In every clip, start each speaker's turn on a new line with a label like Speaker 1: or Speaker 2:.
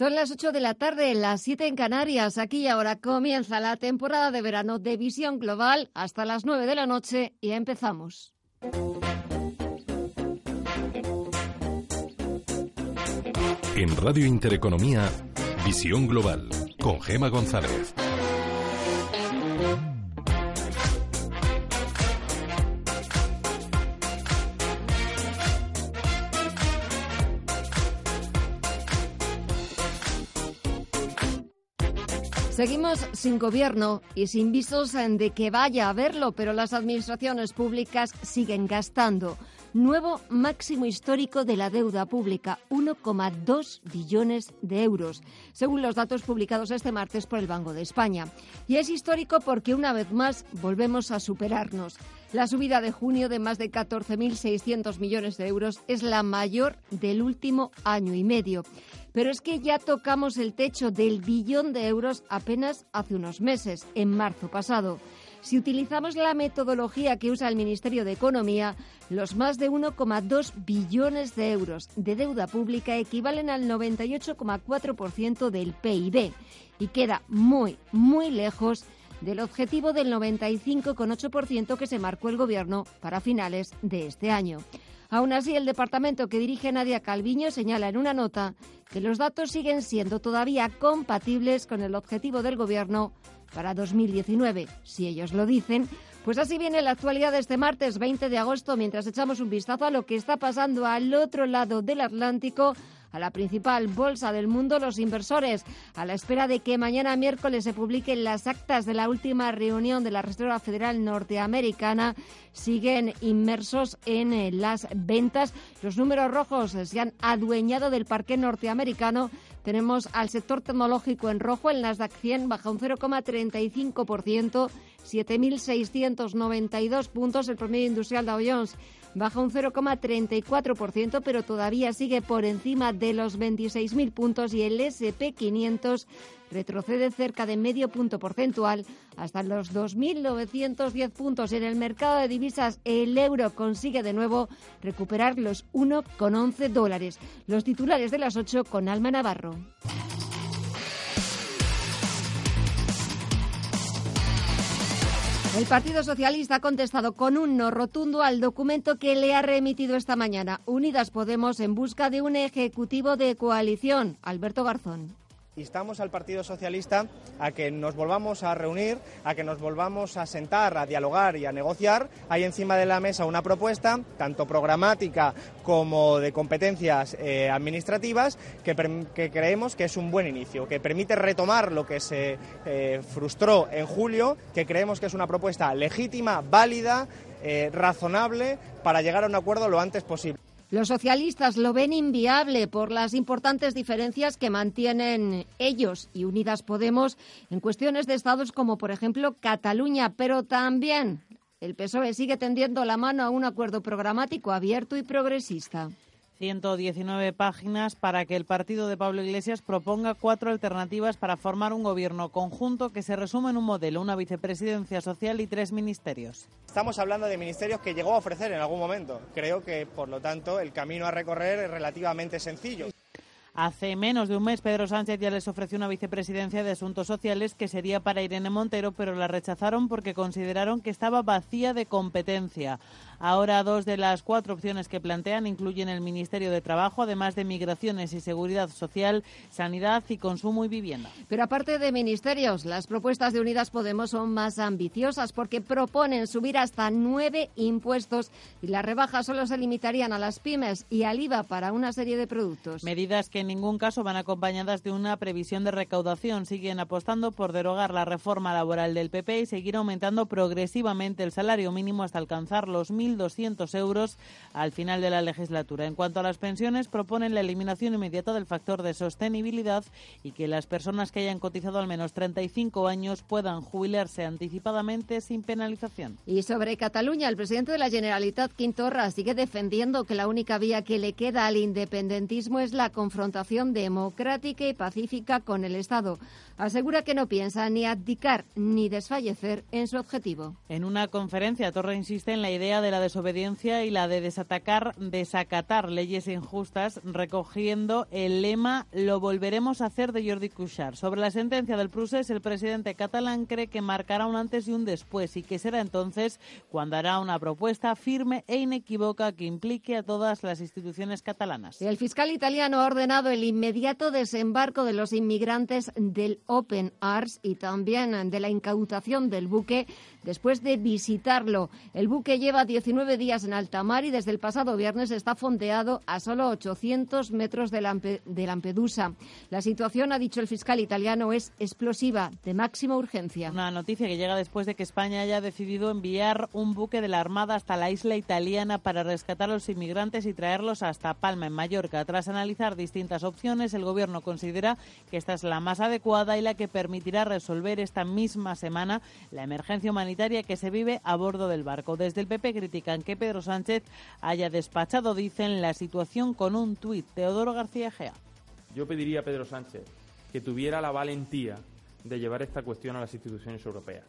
Speaker 1: Son las 8 de la tarde, las 7 en Canarias. Aquí y ahora comienza la temporada de verano de Visión Global hasta las 9 de la noche y empezamos.
Speaker 2: En Radio Intereconomía, Visión Global, con Gema González.
Speaker 1: Seguimos sin gobierno y sin visos de que vaya a haberlo, pero las administraciones públicas siguen gastando. Nuevo máximo histórico de la deuda pública, 1,2 billones de euros, según los datos publicados este martes por el Banco de España. Y es histórico porque una vez más volvemos a superarnos. La subida de junio de más de 14.600 millones de euros es la mayor del último año y medio. Pero es que ya tocamos el techo del billón de euros apenas hace unos meses, en marzo pasado. Si utilizamos la metodología que usa el Ministerio de Economía, los más de 1,2 billones de euros de deuda pública equivalen al 98,4% del PIB y queda muy, muy lejos del objetivo del 95,8% que se marcó el Gobierno para finales de este año. Aún así, el departamento que dirige Nadia Calviño señala en una nota que los datos siguen siendo todavía compatibles con el objetivo del Gobierno para 2019. Si ellos lo dicen, pues así viene la actualidad de este martes 20 de agosto, mientras echamos un vistazo a lo que está pasando al otro lado del Atlántico a la principal bolsa del mundo, los inversores, a la espera de que mañana miércoles se publiquen las actas de la última reunión de la Reserva Federal Norteamericana, siguen inmersos en eh, las ventas. Los números rojos se han adueñado del parque norteamericano. Tenemos al sector tecnológico en rojo, el Nasdaq 100 baja un 0,35%, 7.692 puntos, el promedio industrial Dow Jones baja un 0,34%, pero todavía sigue por encima de los 26.000 puntos y el SP500 retrocede cerca de medio punto porcentual hasta los 2.910 puntos. En el mercado de divisas, el euro consigue de nuevo recuperar los 1,11 dólares. Los titulares de las 8 con Alma Navarro. El Partido Socialista ha contestado con un no rotundo al documento que le ha remitido esta mañana Unidas Podemos en busca de un ejecutivo de coalición. Alberto Garzón.
Speaker 3: Instamos al Partido Socialista a que nos volvamos a reunir, a que nos volvamos a sentar, a dialogar y a negociar. Hay encima de la mesa una propuesta, tanto programática como de competencias eh, administrativas, que, creemos que es un buen inicio, que permite retomar lo que se eh, frustró en julio, que creemos que es una propuesta legítima, válida, eh, razonable, para llegar a un acuerdo lo antes posible.
Speaker 1: Los socialistas lo ven inviable por las importantes diferencias que mantienen ellos y Unidas Podemos en cuestiones de estados como, por ejemplo, Cataluña, pero también el PSOE sigue tendiendo la mano a un acuerdo programático abierto y progresista.
Speaker 4: 119 páginas para que el partido de Pablo Iglesias proponga cuatro alternativas para formar un gobierno conjunto que se resume en un modelo, una vicepresidencia social y tres ministerios.
Speaker 3: Estamos hablando de ministerios que llegó a ofrecer en algún momento. Creo que, por lo tanto, el camino a recorrer es relativamente sencillo.
Speaker 4: Hace menos de un mes Pedro Sánchez ya les ofreció una vicepresidencia de Asuntos Sociales que sería para Irene Montero, pero la rechazaron porque consideraron que estaba vacía de competencia. Ahora dos de las cuatro opciones que plantean incluyen el Ministerio de Trabajo, además de Migraciones y Seguridad Social, Sanidad y Consumo y Vivienda.
Speaker 1: Pero aparte de ministerios, las propuestas de Unidas Podemos son más ambiciosas porque proponen subir hasta nueve impuestos y las rebajas solo se limitarían a las pymes y al IVA para una serie de productos.
Speaker 4: Medidas que ningún caso van acompañadas de una previsión de recaudación. Siguen apostando por derogar la reforma laboral del PP y seguir aumentando progresivamente el salario mínimo hasta alcanzar los 1.200 euros al final de la legislatura. En cuanto a las pensiones, proponen la eliminación inmediata del factor de sostenibilidad y que las personas que hayan cotizado al menos 35 años puedan jubilarse anticipadamente sin penalización.
Speaker 1: Y sobre Cataluña, el presidente de la Generalitat, Quintorra, sigue defendiendo que la única vía que le queda al independentismo es la confrontación democrática y pacífica con el Estado. Asegura que no piensa ni abdicar ni desfallecer en su objetivo.
Speaker 4: En una conferencia, Torra insiste en la idea de la desobediencia y la de desatacar, desacatar leyes injustas, recogiendo el lema Lo volveremos a hacer de Jordi Cuixart. Sobre la sentencia del Prusés, el presidente catalán cree que marcará un antes y un después y que será entonces cuando hará una propuesta firme e inequívoca que implique a todas las instituciones catalanas.
Speaker 1: El fiscal italiano ha ordenado el inmediato desembarco de los inmigrantes del Open Arms y también de la incautación del buque después de visitarlo. El buque lleva 19 días en alta mar y desde el pasado viernes está fondeado a solo 800 metros de, Lampedusa. La situación, ha dicho el fiscal italiano, es explosiva, de máxima urgencia.
Speaker 4: Una noticia que llega después de que España haya decidido enviar un buque de la Armada hasta la isla italiana para rescatar a los inmigrantes y traerlos hasta Palma, en Mallorca. Tras analizar distintas opciones, el Gobierno considera que esta es la más adecuada y la que permitirá resolver esta misma semana la emergencia humanitaria que se vive a bordo del barco. Desde el PP critican que Pedro Sánchez haya despachado, dicen, la situación con un tuit. Teodoro García Gea.
Speaker 5: Yo pediría a Pedro Sánchez que tuviera la valentía de llevar esta cuestión a las instituciones europeas.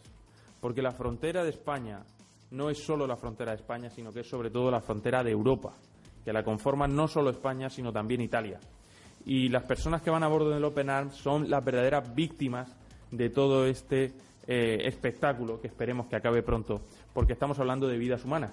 Speaker 5: Porque la frontera de España no es solo la frontera de España, sino que es sobre todo la frontera de Europa, que la conforman no solo España, sino también Italia. Y las personas que van a bordo del Open Arms son las verdaderas víctimas de todo este eh, espectáculo que esperemos que acabe pronto, porque estamos hablando de vidas humanas.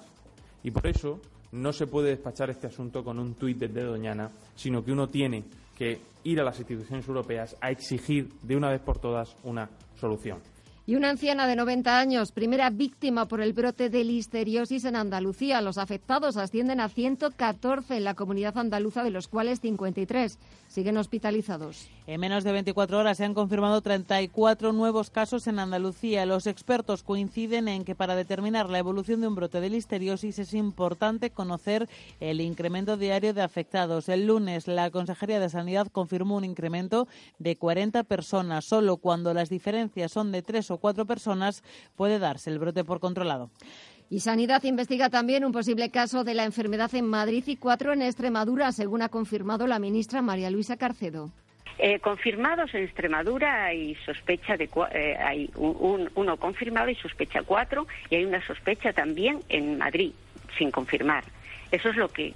Speaker 5: Y por eso no se puede despachar este asunto con un tuit de Doñana, sino que uno tiene que ir a las instituciones europeas a exigir de una vez por todas una solución.
Speaker 1: Y una anciana de 90 años, primera víctima por el brote de listeriosis en Andalucía. Los afectados ascienden a 114 en la comunidad andaluza, de los cuales 53 siguen hospitalizados.
Speaker 4: En menos de 24 horas se han confirmado 34 nuevos casos en Andalucía. Los expertos coinciden en que para determinar la evolución de un brote de listeriosis es importante conocer el incremento diario de afectados. El lunes la Consejería de Sanidad confirmó un incremento de 40 personas. Solo cuando las diferencias son de tres o cuatro personas puede darse el brote por controlado.
Speaker 1: Y Sanidad investiga también un posible caso de la enfermedad en Madrid y cuatro en Extremadura, según ha confirmado la ministra María Luisa Carcedo.
Speaker 6: Eh, confirmados en Extremadura hay sospecha de eh, hay uno confirmado y sospecha cuatro y hay una sospecha también en Madrid sin confirmar. Eso es lo que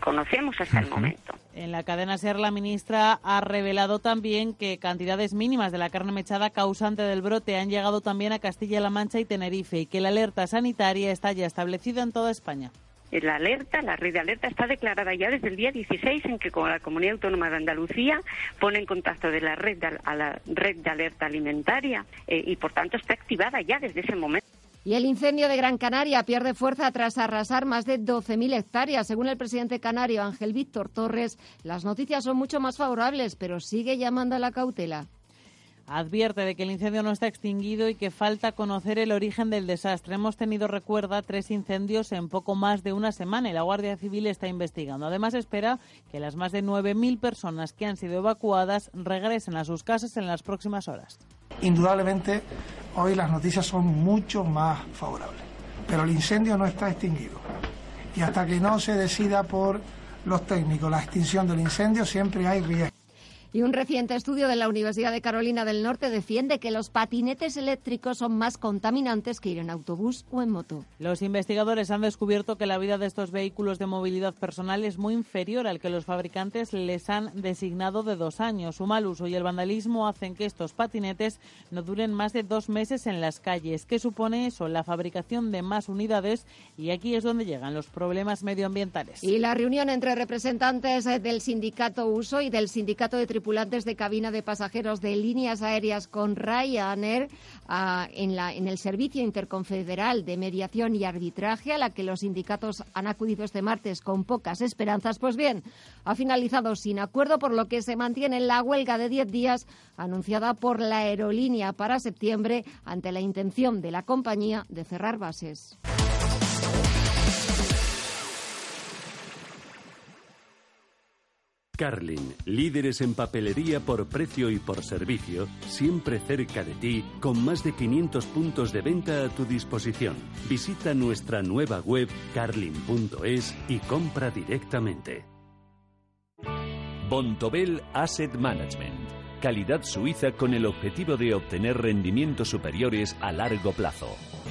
Speaker 6: conocemos hasta el momento.
Speaker 4: En la cadena SER, la ministra ha revelado también que cantidades mínimas de la carne mechada causante del brote han llegado también a Castilla-La Mancha y Tenerife y que la alerta sanitaria está ya establecida en toda España.
Speaker 6: La alerta, la red de alerta está declarada ya desde el día 16 en que con la Comunidad Autónoma de Andalucía pone en contacto de la red a la red de alerta alimentaria eh, y por tanto está activada ya desde ese momento.
Speaker 1: Y el incendio de Gran Canaria pierde fuerza tras arrasar más de 12.000 hectáreas. Según el presidente canario Ángel Víctor Torres, las noticias son mucho más favorables, pero sigue llamando a la cautela.
Speaker 4: Advierte de que el incendio no está extinguido y que falta conocer el origen del desastre. Hemos tenido, recuerda, tres incendios en poco más de una semana y la Guardia Civil está investigando. Además, espera que las más de 9.000 personas que han sido evacuadas regresen a sus casas en las próximas horas.
Speaker 7: Indudablemente, hoy las noticias son mucho más favorables, pero el incendio no está extinguido. Y hasta que no se decida por los técnicos la extinción del incendio, siempre hay riesgo.
Speaker 1: Y un reciente estudio de la Universidad de Carolina del Norte defiende que los patinetes eléctricos son más contaminantes que ir en autobús o en moto.
Speaker 4: Los investigadores han descubierto que la vida de estos vehículos de movilidad personal es muy inferior al que los fabricantes les han designado de dos años. Su mal uso y el vandalismo hacen que estos patinetes no duren más de dos meses en las calles. ¿Qué supone eso? La fabricación de más unidades y aquí es donde llegan los problemas medioambientales.
Speaker 1: Y la reunión entre representantes del sindicato Uso y del sindicato de de cabina de pasajeros de líneas aéreas con Ryanair ah, en, la, en el Servicio Interconfederal de Mediación y Arbitraje, a la que los sindicatos han acudido este martes con pocas esperanzas. Pues bien, ha finalizado sin acuerdo, por lo que se mantiene la huelga de 10 días anunciada por la aerolínea para septiembre ante la intención de la compañía de cerrar bases.
Speaker 8: Carlin, líderes en papelería por precio y por servicio, siempre cerca de ti, con más de 500 puntos de venta a tu disposición. Visita nuestra nueva web carlin.es y compra directamente. Bontobel Asset Management calidad suiza con el objetivo de obtener rendimientos superiores a largo plazo.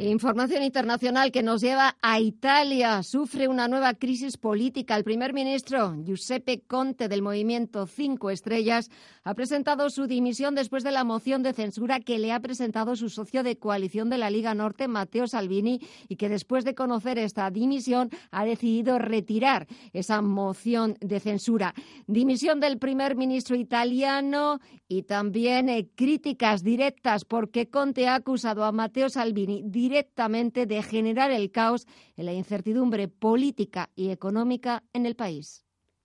Speaker 1: Información internacional que nos lleva a Italia. Sufre una nueva crisis política. El primer ministro Giuseppe Conte del movimiento Cinco Estrellas ha presentado su dimisión después de la moción de censura que le ha presentado su socio de coalición de la Liga Norte, Matteo Salvini, y que después de conocer esta dimisión ha decidido retirar esa moción de censura. Dimisión del primer ministro italiano y también eh, críticas directas porque Conte ha acusado a Matteo Salvini directamente de generar el caos en la incertidumbre política y económica en el país.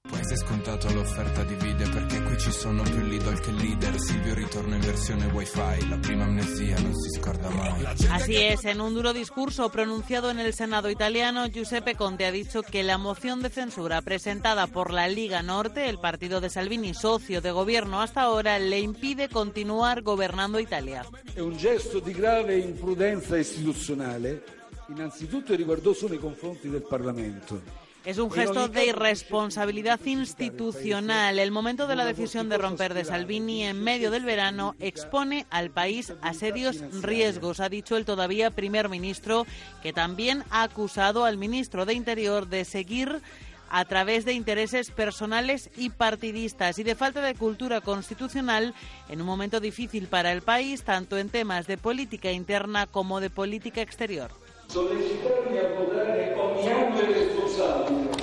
Speaker 9: Pues scontato l'offerta di video perché qui ci sono più Lidl che leader. Silvio ritorna in versione wifi, la prima amnesia non si scorda mai.
Speaker 4: Así es, en un duro discurso pronunciado en el Senado italiano, Giuseppe Conte ha dicho que la moción de censura presentada por la Liga Norte, el partido de Salvini, socio de gobierno hasta ahora, le impide continuar gobernando Italia.
Speaker 10: È un gesto di grave imprudenza istituzionale, innanzitutto riguardoso nei confronti del Parlamento.
Speaker 4: Es un gesto de irresponsabilidad institucional. El momento de la decisión de romper de Salvini en medio del verano expone al país a serios riesgos, ha dicho el todavía primer ministro, que también ha acusado al ministro de Interior de seguir a través de intereses personales y partidistas y de falta de cultura constitucional en un momento difícil para el país, tanto en temas de política interna como de política exterior. sollecitarmi a votare ogni anno è responsabile,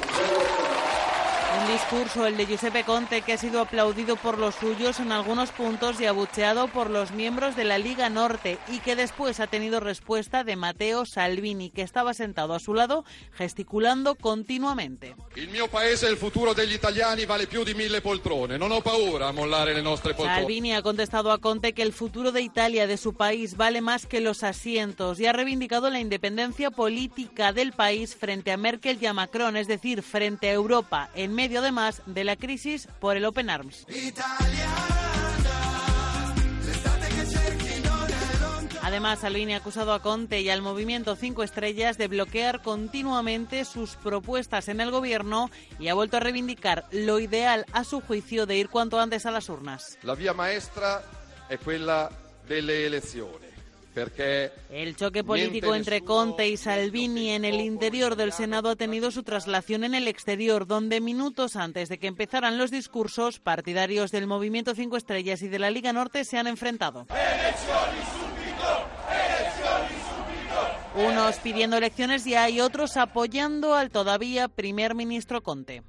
Speaker 4: Un discurso, el de Giuseppe Conte, que ha sido aplaudido por los suyos en algunos puntos y abucheado por los miembros de la Liga Norte y que después ha tenido respuesta de Matteo Salvini, que estaba sentado a su lado gesticulando continuamente.
Speaker 11: Il mio paese e il futuro degli italiani vale più di mille poltrone. Non ho paura a mollare le nostre poltrone.
Speaker 4: Salvini ha contestado a Conte que el futuro de Italia, de su país, vale más que los asientos y ha reivindicado la independencia política del país frente a Merkel y a Macron, es decir, frente a Europa, en medio además de la crisis por el Open Arms. Además, Salvini ha acusado a Conte y al movimiento Cinco Estrellas de bloquear continuamente sus propuestas en el gobierno y ha vuelto a reivindicar lo ideal, a su juicio, de ir cuanto antes a las urnas.
Speaker 11: La via maestra è quella delle elezioni.
Speaker 4: El choque político entre Conte y Salvini en el interior del Senado ha tenido su traslación en el exterior, donde minutos antes de que empezaran los discursos, partidarios del Movimiento Cinco Estrellas y de la Liga Norte se han enfrentado. Unos pidiendo elecciones y hay otros apoyando al todavía primer ministro Conte.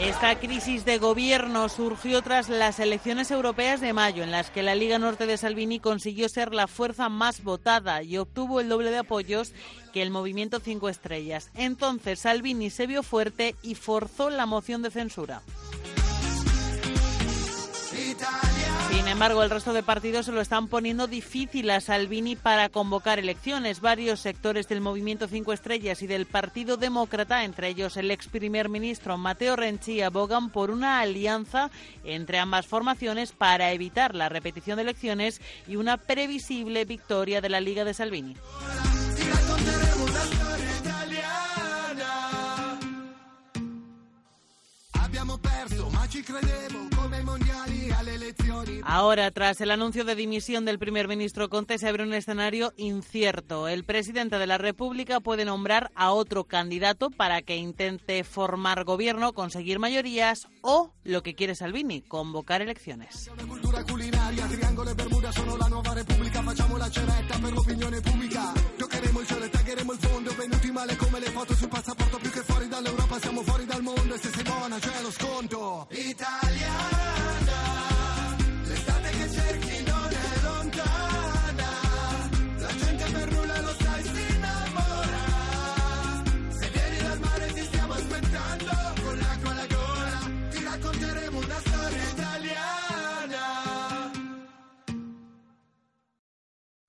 Speaker 4: Esta crisis de gobierno surgió tras las elecciones europeas de mayo, en las que la Liga Norte de Salvini consiguió ser la fuerza más votada y obtuvo el doble de apoyos que el movimiento Cinco Estrellas. Entonces Salvini se vio fuerte y forzó la moción de censura. Sin embargo, el resto de partidos se lo están poniendo difícil a Salvini para convocar elecciones. Varios sectores del Movimiento Cinco Estrellas y del Partido Demócrata, entre ellos el ex primer ministro Matteo Renzi, abogan por una alianza entre ambas formaciones para evitar la repetición de elecciones y una previsible victoria de la Liga de Salvini. Ahora, tras el anuncio de dimisión del primer ministro Conte, se abre un escenario incierto. El presidente de la República puede nombrar a otro candidato para que intente formar gobierno, conseguir mayorías o, lo que quiere Salvini, convocar elecciones.
Speaker 12: cultura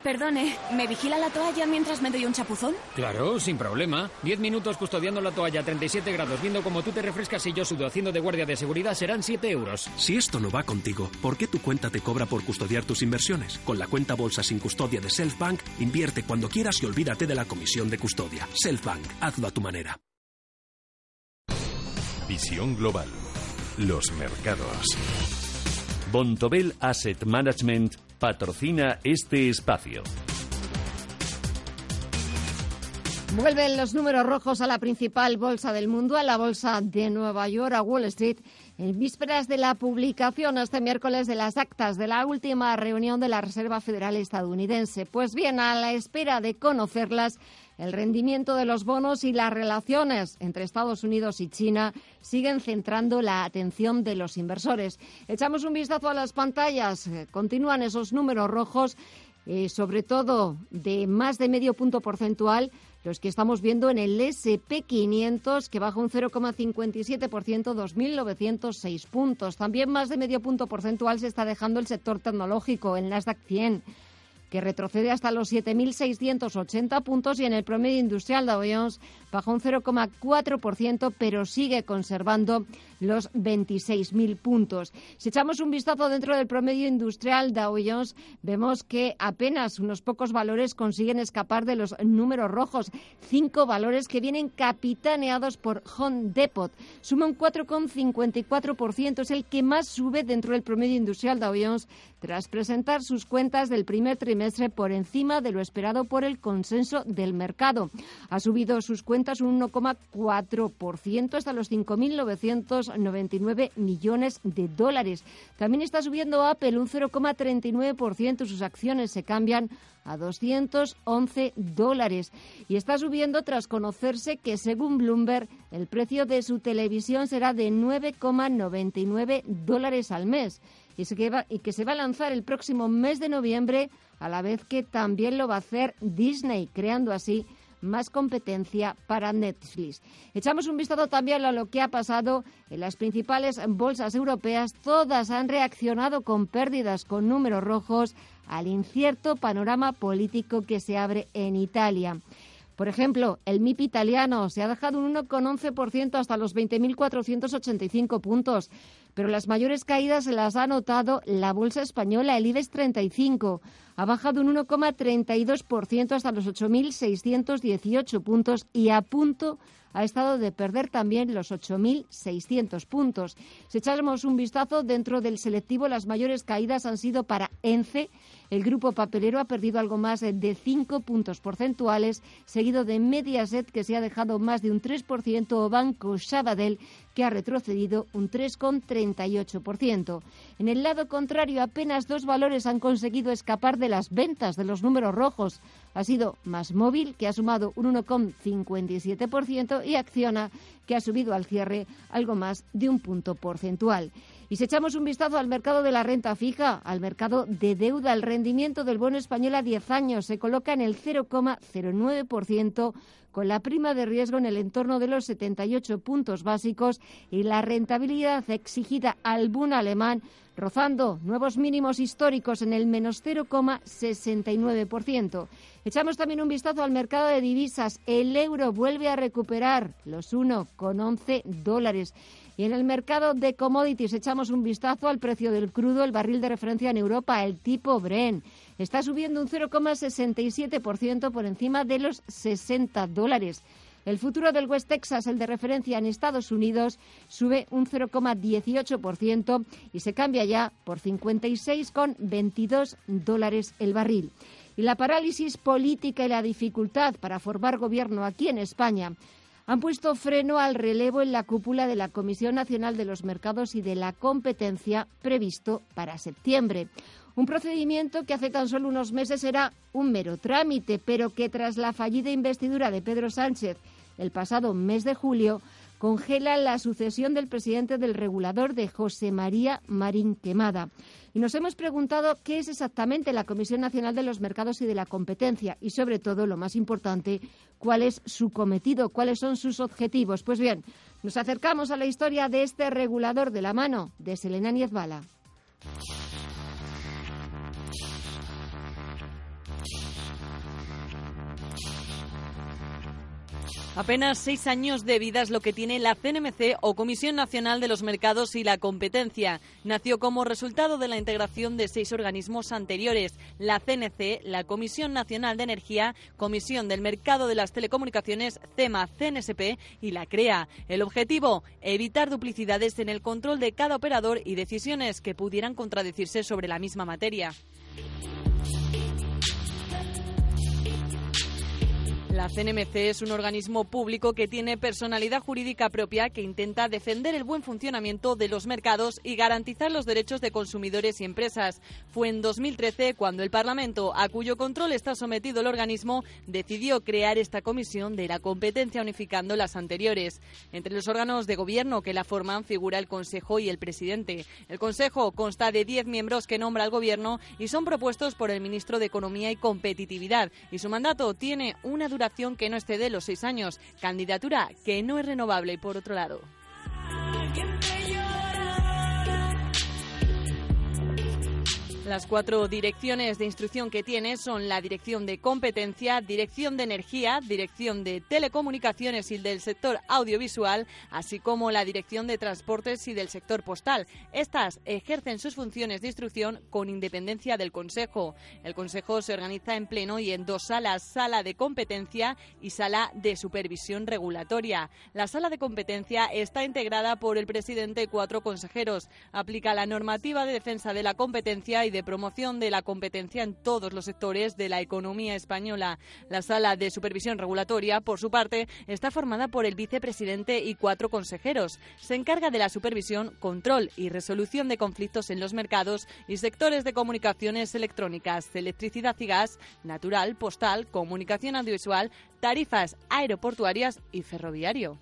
Speaker 13: Perdone, ¿me vigila la toalla mientras me doy un chapuzón?
Speaker 14: Claro, sin problema. Diez minutos custodiando la toalla a 37 grados, viendo cómo tú te refrescas y yo sudo haciendo de guardia de seguridad, serán 7 euros.
Speaker 15: Si esto no va contigo, ¿por qué tu cuenta te cobra por custodiar tus inversiones? Con la cuenta bolsa sin custodia de Selfbank, invierte cuando quieras y olvídate de la comisión de custodia. Selfbank, hazlo a tu manera.
Speaker 2: Visión global. Los mercados.
Speaker 8: Bontobel Asset Management patrocina este espacio.
Speaker 1: Vuelven los números rojos a la principal bolsa del mundo, a la bolsa de Nueva York, a Wall Street, en vísperas de la publicación este miércoles de las actas de la última reunión de la Reserva Federal estadounidense. Pues bien, a la espera de conocerlas, el rendimiento de los bonos y las relaciones entre Estados Unidos y China siguen centrando la atención de los inversores. Echamos un vistazo a las pantallas. Eh, Continúan esos números rojos, eh, sobre todo de más de medio punto porcentual los que estamos viendo en el SP500, que baja un 0,57%, 2.906 puntos. También más de medio punto porcentual se está dejando el sector tecnológico, el Nasdaq 100 que retrocede hasta los 7.680 puntos y en el promedio industrial Dow Jones baja un 0,4%, pero sigue conservando los 26.000 puntos. Si echamos un vistazo dentro del promedio industrial Dow Jones, vemos que apenas unos pocos valores consiguen escapar de los números rojos. Cinco valores que vienen capitaneados por Home Depot. Suma un 4,54%, es el que más sube dentro del promedio industrial Dow Jones tras presentar sus cuentas del primer trimestre por encima de lo esperado por el consenso del mercado. Ha subido sus cuentas un 1,4% hasta los 5.999 millones de dólares. También está subiendo Apple un 0,39%. Sus acciones se cambian a 211 dólares y está subiendo tras conocerse que según Bloomberg el precio de su televisión será de 9,99 dólares al mes y, se y que se va a lanzar el próximo mes de noviembre a la vez que también lo va a hacer Disney creando así más competencia para Netflix. Echamos un vistazo también a lo que ha pasado en las principales bolsas europeas. Todas han reaccionado con pérdidas, con números rojos, al incierto panorama político que se abre en Italia. Por ejemplo, el MIP italiano se ha dejado un 1,11% hasta los 20.485 puntos, pero las mayores caídas las ha notado la bolsa española, el IBEX 35. Ha bajado un 1,32% hasta los 8.618 puntos y a punto ha estado de perder también los 8.600 puntos. Si echamos un vistazo dentro del selectivo, las mayores caídas han sido para ENCE. El grupo papelero ha perdido algo más de 5 puntos porcentuales, seguido de Mediaset, que se ha dejado más de un 3%, o Banco Sabadell, que ha retrocedido un 3,38%. En el lado contrario, apenas dos valores han conseguido escapar de las ventas de los números rojos. Ha sido Más Móvil, que ha sumado un 1,57%, y Acciona, que ha subido al cierre algo más de un punto porcentual. Y si echamos un vistazo al mercado de la renta fija, al mercado de deuda, el rendimiento del bono español a 10 años se coloca en el 0,09%, con la prima de riesgo en el entorno de los 78 puntos básicos y la rentabilidad exigida al bono alemán rozando nuevos mínimos históricos en el menos 0,69%. Echamos también un vistazo al mercado de divisas. El euro vuelve a recuperar los 1,11 dólares. Y en el mercado de commodities echamos un vistazo al precio del crudo, el barril de referencia en Europa, el tipo Bren. Está subiendo un 0,67% por encima de los 60 dólares. El futuro del West Texas, el de referencia en Estados Unidos, sube un 0,18% y se cambia ya por 56,22 dólares el barril. Y la parálisis política y la dificultad para formar gobierno aquí en España han puesto freno al relevo en la cúpula de la Comisión Nacional de los Mercados y de la Competencia previsto para septiembre. Un procedimiento que hace tan solo unos meses era un mero trámite, pero que tras la fallida investidura de Pedro Sánchez el pasado mes de julio congela la sucesión del presidente del regulador de José María Marín Quemada. Y nos hemos preguntado qué es exactamente la Comisión Nacional de los Mercados y de la Competencia y, sobre todo, lo más importante, cuál es su cometido, cuáles son sus objetivos. Pues bien, nos acercamos a la historia de este regulador de la mano de Selena Niezbala.
Speaker 16: Apenas seis años de vida es lo que tiene la CNMC o Comisión Nacional de los Mercados y la Competencia. Nació como resultado de la integración de seis organismos anteriores, la CNC, la Comisión Nacional de Energía, Comisión del Mercado de las Telecomunicaciones, CEMA, CNSP y la CREA. El objetivo, evitar duplicidades en el control de cada operador y decisiones que pudieran contradecirse sobre la misma materia. La CNMC es un organismo público que tiene personalidad jurídica propia que intenta defender el buen funcionamiento de los mercados y garantizar los derechos de consumidores y empresas. Fue en 2013 cuando el Parlamento, a cuyo control está sometido el organismo, decidió crear esta comisión de la competencia unificando las anteriores. Entre los órganos de gobierno que la forman figura el Consejo y el presidente. El Consejo consta de 10 miembros que nombra el gobierno y son propuestos por el ministro de Economía y Competitividad y su mandato tiene una duración que no excede los seis años, candidatura que no es renovable por otro lado. Las cuatro direcciones de instrucción que tiene son la Dirección de Competencia, Dirección de Energía, Dirección de Telecomunicaciones y del sector audiovisual, así como la Dirección de Transportes y del sector postal. Estas ejercen sus funciones de instrucción con independencia del Consejo. El Consejo se organiza en pleno y en dos salas, Sala de Competencia y Sala de Supervisión Regulatoria. La Sala de Competencia está integrada por el presidente y cuatro consejeros. Aplica la normativa de defensa de la competencia y de promoción de la competencia en todos los sectores de la economía española. La sala de supervisión regulatoria, por su parte, está formada por el vicepresidente y cuatro consejeros. Se encarga de la supervisión, control y resolución de conflictos en los mercados y sectores de comunicaciones electrónicas, electricidad y gas, natural, postal, comunicación audiovisual, tarifas aeroportuarias y ferroviario.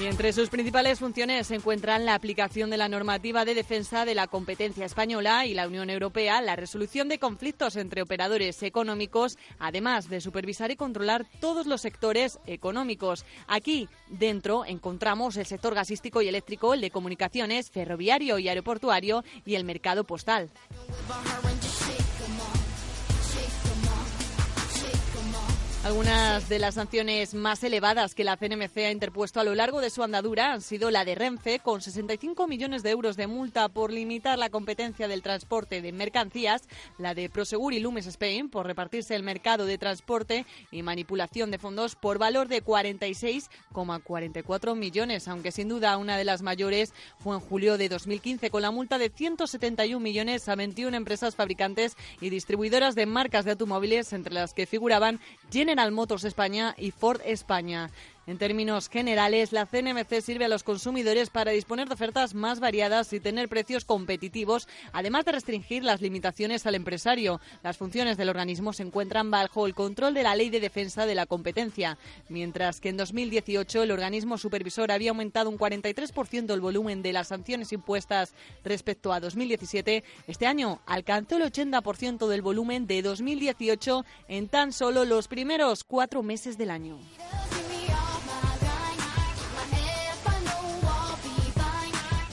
Speaker 16: Y entre sus principales funciones se encuentran la aplicación de la normativa de defensa de la competencia española y la Unión Europea, la resolución de conflictos entre operadores económicos, además de supervisar y controlar todos los sectores económicos. Aquí dentro encontramos el sector gasístico y eléctrico, el de comunicaciones, ferroviario y aeroportuario y el mercado postal. Algunas de las sanciones más elevadas que la CNMC ha interpuesto a lo largo de su andadura han sido la de Renfe, con 65 millones de euros de multa por limitar la competencia del transporte de mercancías, la de Prosegur y Lumes Spain por repartirse el mercado de transporte y manipulación de fondos por valor de 46,44 millones, aunque sin duda una de las mayores fue en julio de 2015 con la multa de 171 millones a 21 empresas fabricantes y distribuidoras de marcas de automóviles, entre las que figuraban General Motors España y Ford España. En términos generales, la CNMC sirve a los consumidores para disponer de ofertas más variadas y tener precios competitivos, además de restringir las limitaciones al empresario. Las funciones del organismo se encuentran bajo el control de la Ley de Defensa de la Competencia, mientras que en 2018 el organismo supervisor había aumentado un 43% el volumen de las sanciones impuestas respecto a 2017. Este año alcanzó el 80% del volumen de 2018 en tan solo los primeros cuatro meses del año.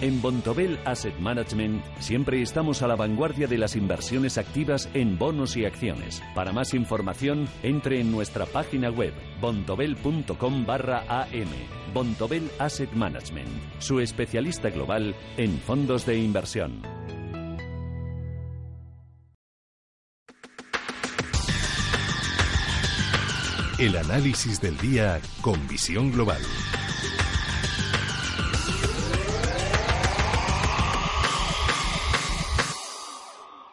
Speaker 8: En Bontobel Asset Management siempre estamos a la vanguardia de las inversiones activas en bonos y acciones. Para más información, entre en nuestra página web bontobel.com barra am. Bontobel Asset Management, su especialista global en fondos de inversión.
Speaker 2: El análisis del día con visión global.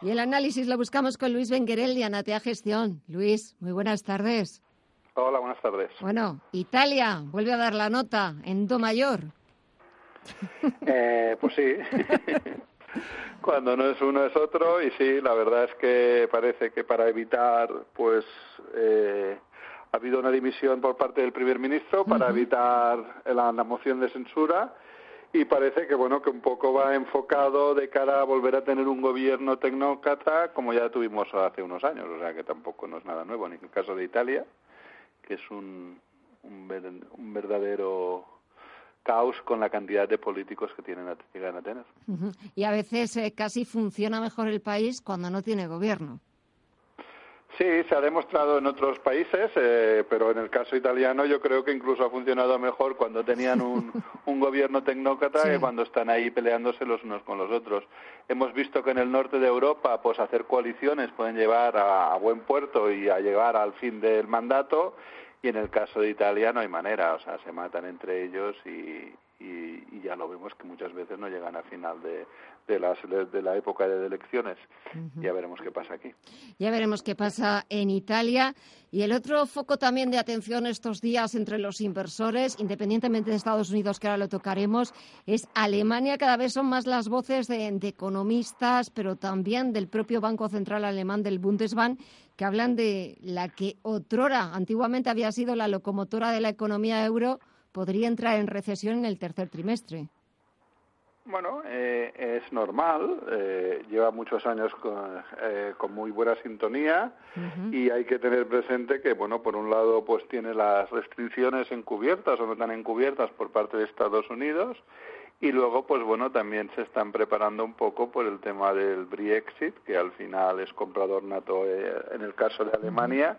Speaker 1: Y el análisis lo buscamos con Luis Benguerel de Anatea Gestión. Luis, muy buenas tardes.
Speaker 17: Hola, buenas tardes.
Speaker 1: Bueno, Italia vuelve a dar la nota en Do mayor.
Speaker 17: Eh, pues sí. Cuando no es uno es otro y sí, la verdad es que parece que para evitar, pues, eh, ha habido una dimisión por parte del primer ministro para evitar la, la moción de censura y parece que bueno que un poco va enfocado de cara a volver a tener un gobierno tecnócrata como ya tuvimos hace unos años, o sea que tampoco no es nada nuevo, ni en el caso de Italia, que es un, un, un verdadero caos con la cantidad de políticos que tienen llegan a tener.
Speaker 1: Y a veces eh, casi funciona mejor el país cuando no tiene gobierno.
Speaker 17: Sí, se ha demostrado en otros países, eh, pero en el caso italiano yo creo que incluso ha funcionado mejor cuando tenían un, un gobierno tecnócrata que cuando están ahí peleándose los unos con los otros. Hemos visto que en el norte de Europa, pues hacer coaliciones pueden llevar a, a buen puerto y a llegar al fin del mandato, y en el caso de Italia no hay manera, o sea, se matan entre ellos y, y, y ya lo vemos que muchas veces no llegan a final de, de, las, de la época de elecciones. Ya veremos qué pasa aquí.
Speaker 1: Ya veremos qué pasa en Italia. Y el otro foco también de atención estos días entre los inversores, independientemente de Estados Unidos, que ahora lo tocaremos, es Alemania. Cada vez son más las voces de, de economistas, pero también del propio Banco Central Alemán, del Bundesbank, que hablan de la que otrora, antiguamente había sido la locomotora de la economía euro, podría entrar en recesión en el tercer trimestre.
Speaker 17: Bueno, eh, es normal, eh, lleva muchos años con, eh, con muy buena sintonía y hay que tener presente que, bueno, por un lado, pues tiene las restricciones encubiertas o no tan encubiertas por parte de Estados Unidos y luego, pues bueno, también se están preparando un poco por el tema del Brexit, que al final es comprador nato eh, en el caso de Alemania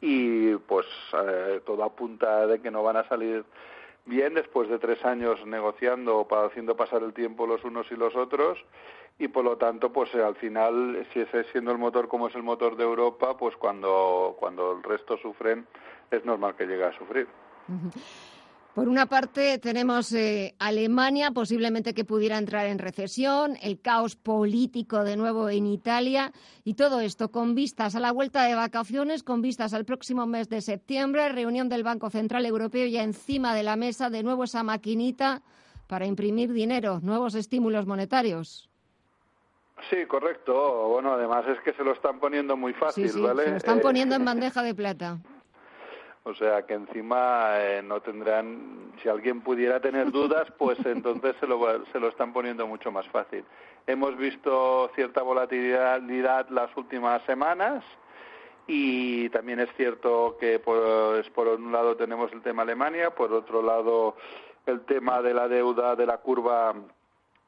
Speaker 17: y pues eh, todo apunta de que no van a salir bien después de tres años negociando o haciendo pasar el tiempo los unos y los otros y por lo tanto pues eh, al final si ese siendo el motor como es el motor de Europa pues cuando cuando el resto sufren es normal que llegue a sufrir.
Speaker 1: Por una parte, tenemos eh, Alemania, posiblemente que pudiera entrar en recesión, el caos político de nuevo en Italia y todo esto con vistas a la vuelta de vacaciones, con vistas al próximo mes de septiembre, reunión del Banco Central Europeo ya encima de la mesa, de nuevo esa maquinita para imprimir dinero, nuevos estímulos monetarios.
Speaker 17: sí correcto bueno además es que se lo están poniendo muy fácil
Speaker 1: Sí, sí,
Speaker 17: vale
Speaker 1: se lo están
Speaker 17: Eh,
Speaker 1: poniendo en bandeja de plata.
Speaker 17: O sea que encima eh, no tendrán, si alguien pudiera tener dudas, pues entonces se lo, se lo están poniendo mucho más fácil. Hemos visto cierta volatilidad las últimas semanas y también es cierto que pues, por un lado tenemos el tema Alemania, por otro lado el tema de la deuda, de la curva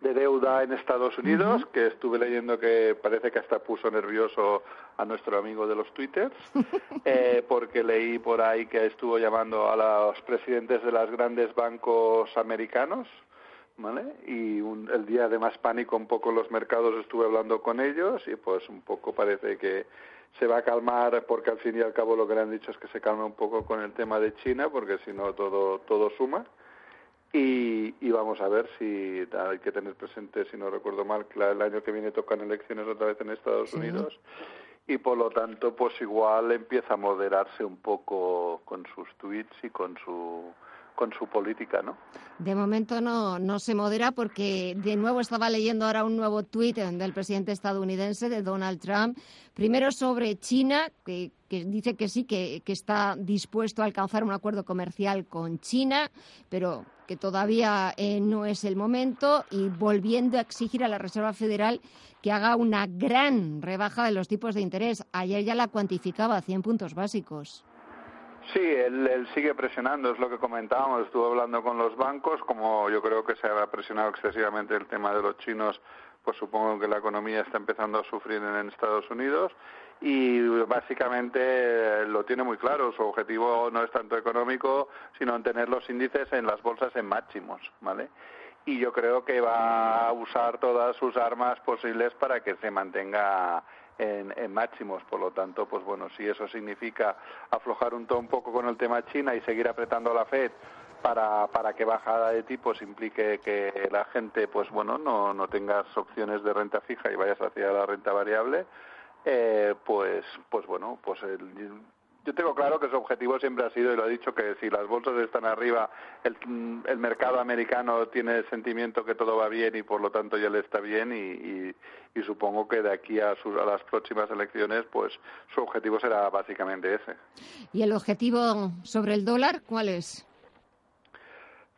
Speaker 17: de deuda en Estados Unidos, que estuve leyendo que parece que hasta puso nervioso a nuestro amigo de los twitters, eh, porque leí por ahí que estuvo llamando a los presidentes de los grandes bancos americanos, ¿vale? Y un- el día de más pánico un poco en los mercados estuve hablando con ellos y pues un poco parece que se va a calmar porque al fin y al cabo lo que le han dicho es que se calme un poco con el tema de China porque si no todo todo suma y, y vamos a ver si hay que tener presente, si no recuerdo mal, que el año que viene tocan elecciones otra vez en Estados Unidos. Y por lo tanto pues igual empieza a moderarse un poco con sus tweets y con su con su política, ¿no?
Speaker 1: De momento no, no se modera porque de nuevo estaba leyendo ahora un nuevo tuit del presidente estadounidense, de Donald Trump, primero sobre China, que, que dice que sí, que, que está dispuesto a alcanzar un acuerdo comercial con China, pero que todavía eh, no es el momento, y volviendo a exigir a la Reserva Federal que haga una gran rebaja de los tipos de interés. Ayer ya la cuantificaba a 100 puntos básicos.
Speaker 17: Sí, él, sigue presionando, es lo que comentábamos. Estuvo hablando con los bancos, como yo creo que se ha presionado excesivamente el tema de los chinos, pues supongo que la economía está empezando a sufrir en Estados Unidos y básicamente eh, lo tiene muy claro. Su objetivo no es tanto económico, sino en tener los índices en las bolsas en máximos, ¿vale? Y yo creo que va a usar todas sus armas posibles para que se mantenga en, máximos. Por lo tanto, pues bueno, si eso significa aflojar un, un poco con el tema China y seguir apretando la Fed para, para que bajada de tipos implique que la gente, pues bueno, no, no tengas opciones de renta fija y vayas hacia la renta variable, eh, pues, pues bueno, pues el, yo tengo claro que su objetivo siempre ha sido, y lo ha dicho, que si las bolsas están arriba, el, el mercado americano tiene el sentimiento que todo va bien y por lo tanto ya le está bien y, y, supongo que de aquí a, a las próximas elecciones, pues su objetivo será básicamente ese.
Speaker 1: ¿Y el objetivo sobre el dólar cuál es?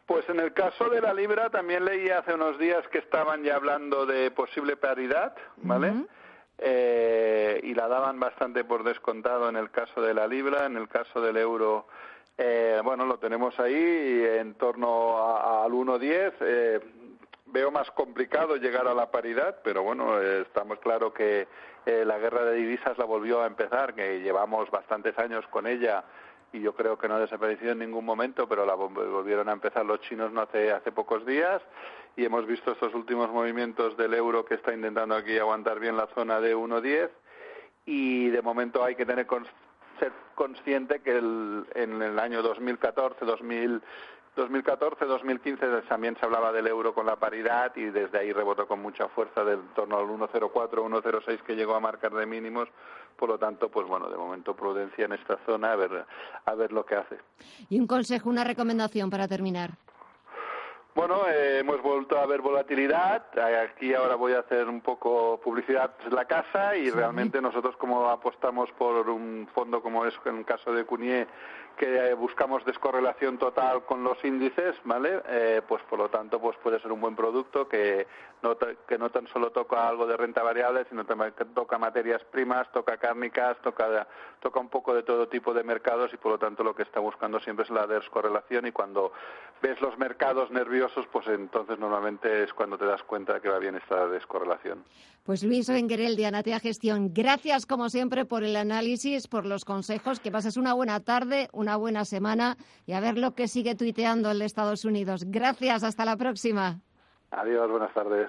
Speaker 17: Pues en el caso de la libra también leí hace unos días que estaban ya hablando de posible paridad, ¿vale? Eh, y la daban bastante por descontado en el caso de la libra, en el caso del euro, eh, bueno, lo tenemos ahí en torno a, al 1.10. Eh, veo más complicado llegar a la paridad, pero bueno, eh, estamos claro que eh, la guerra de divisas la volvió a empezar, que llevamos bastantes años con ella y yo creo que no ha desaparecido en ningún momento, pero la volvieron a empezar los chinos no hace, hace pocos días y hemos visto estos últimos movimientos del euro que está intentando aquí aguantar bien la zona de 1.10 y de momento hay que tener ser consciente que el, en el año 2014, 2000 2014-2015 también se hablaba del euro con la paridad y desde ahí rebotó con mucha fuerza del torno al 1.04, 1.06 que llegó a marcar de mínimos. Por lo tanto, pues bueno, de momento prudencia en esta zona a ver, a ver lo que hace.
Speaker 1: Y un consejo, una recomendación para terminar.
Speaker 17: Bueno, eh, hemos vuelto a ver volatilidad. Aquí ahora voy a hacer un poco publicidad la casa y realmente nosotros como apostamos por un fondo como es en el caso de Cunier que buscamos descorrelación total con los índices, ¿vale? Eh, pues por lo tanto, pues puede ser un buen producto que no, que no tan solo toca algo de renta variable, sino también que toca materias primas, toca cárnicas, toca, toca un poco de todo tipo de mercados y por lo tanto lo que está buscando siempre es la descorrelación y cuando ves los mercados nerviosos, pues entonces normalmente es cuando te das cuenta que va bien esta descorrelación.
Speaker 1: Pues Luis Benguerel de Anatea Gestión, gracias como siempre por el análisis, por los consejos, que pases una buena tarde, una buena semana y a ver lo que sigue tuiteando el Estados Unidos. Gracias, hasta la próxima.
Speaker 17: Adiós, buenas tardes.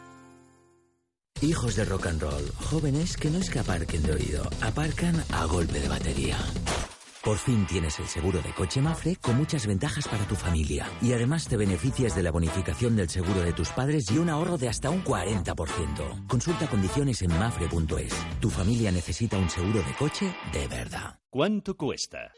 Speaker 18: Hijos de rock and roll, jóvenes que no es que aparquen de oído, aparcan a golpe de batería. Por fin tienes el seguro de coche Mafre con muchas ventajas para tu familia. Y además te beneficias de la bonificación del seguro de tus padres y un ahorro de hasta un 40%. Consulta condiciones en mafre.es. Tu familia necesita un seguro de coche de verdad.
Speaker 19: ¿Cuánto cuesta?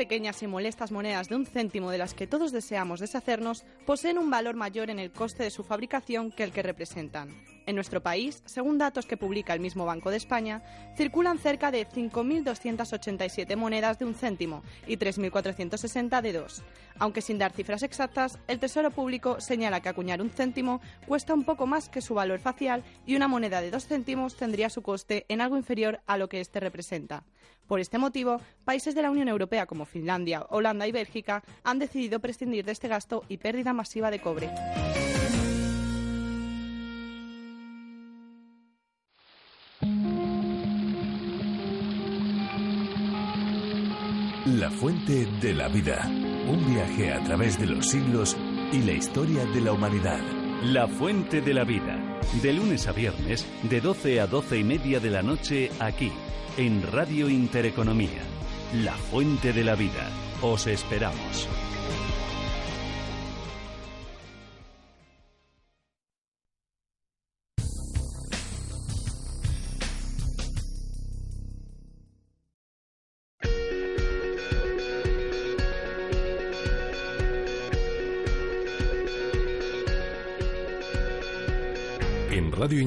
Speaker 20: Pequeñas y molestas monedas de un céntimo de las que todos deseamos deshacernos poseen un valor mayor en el coste de su fabricación que el que representan. En nuestro país, según datos que publica el mismo Banco de España, circulan cerca de 5.287 monedas de un céntimo y 3.460 de dos. Aunque sin dar cifras exactas, el Tesoro Público señala que acuñar un céntimo cuesta un poco más que su valor facial y una moneda de dos céntimos tendría su coste en algo inferior a lo que éste representa. Por este motivo, países de la Unión Europea como Finlandia, Holanda y Bélgica han decidido prescindir de este gasto y pérdida masiva de cobre.
Speaker 2: La fuente de la vida. Un viaje a través de los siglos y la historia de la humanidad.
Speaker 8: La fuente de la vida. De lunes a viernes, de 12 a 12 y media de la noche, aquí, en Radio Intereconomía. La fuente de la vida. Os esperamos.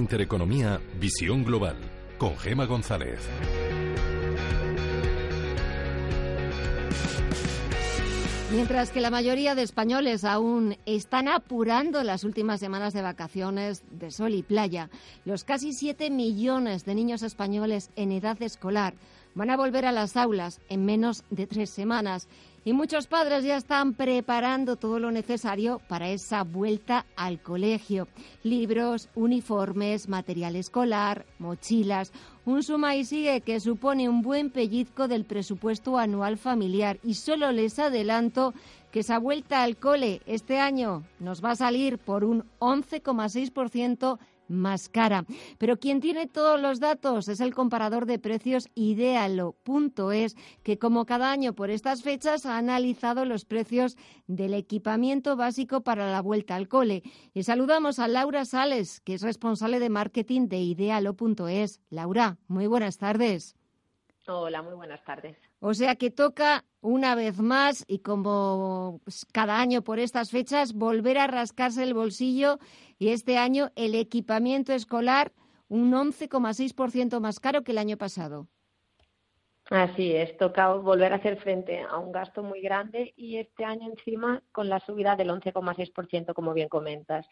Speaker 2: Intereconomía, Visión Global, con Gema González.
Speaker 1: Mientras que la mayoría de españoles aún están apurando las últimas semanas de vacaciones de sol y playa, los casi 7 millones de niños españoles en edad escolar van a volver a las aulas en menos de tres semanas y muchos padres ya están preparando todo lo necesario para esa vuelta al colegio. Libros, uniformes, material escolar, mochilas, un suma y sigue que supone un buen pellizco del presupuesto anual familiar. Y solo les adelanto que esa vuelta al cole este año nos va a salir por un 11,6% más cara. Pero quien tiene todos los datos es el comparador de precios Idealo.es, que como cada año por estas fechas ha analizado los precios del equipamiento básico para la vuelta al cole. Y saludamos a Laura Sales, que es responsable de marketing de Idealo.es. Laura, muy buenas tardes.
Speaker 21: Hola, muy buenas tardes.
Speaker 1: O sea que toca una vez más y como cada año por estas fechas volver a rascarse el bolsillo y este año el equipamiento escolar un 11,6% más caro que el año pasado.
Speaker 21: Así es, toca volver a hacer frente a un gasto muy grande y este año encima con la subida del 11,6%, como bien comentas.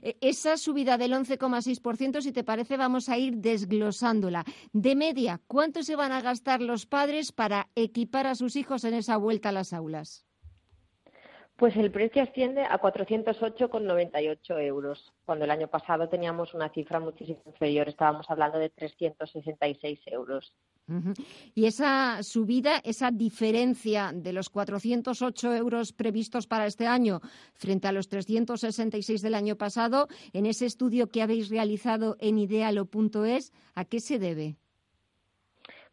Speaker 1: E, esa subida del 11,6%, si te parece, vamos a ir desglosándola. De media, ¿cuánto se van a gastar los padres para equipar a sus hijos en esa vuelta a las aulas?
Speaker 21: Pues el precio asciende a 408,98 euros, cuando el año pasado teníamos una cifra muchísimo inferior, estábamos hablando de 366 euros.
Speaker 1: Y esa subida, esa diferencia de los 408 euros previstos para este año frente a los 366 del año pasado, en ese estudio que habéis realizado en idealo.es, ¿a qué se debe?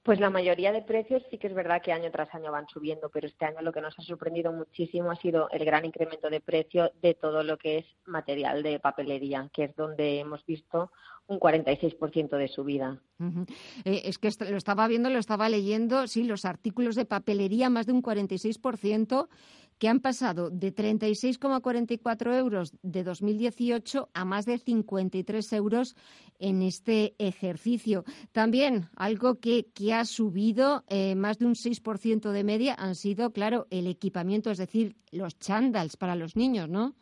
Speaker 21: Pues la mayoría de precios sí que es verdad que año tras año van subiendo, pero este año lo que nos ha sorprendido muchísimo ha sido el gran incremento de precio de todo lo que es material de papelería, que es donde hemos visto un 46% de subida.
Speaker 1: Eh, es que lo estaba viendo, lo estaba leyendo, sí, los artículos de papelería más de un 46% que han pasado de 36,44 euros de 2018 a más de 53 euros en este ejercicio. También algo que, que ha subido eh, más de un 6% de media han sido, claro, el equipamiento, es decir, los chandals para los niños, ¿no?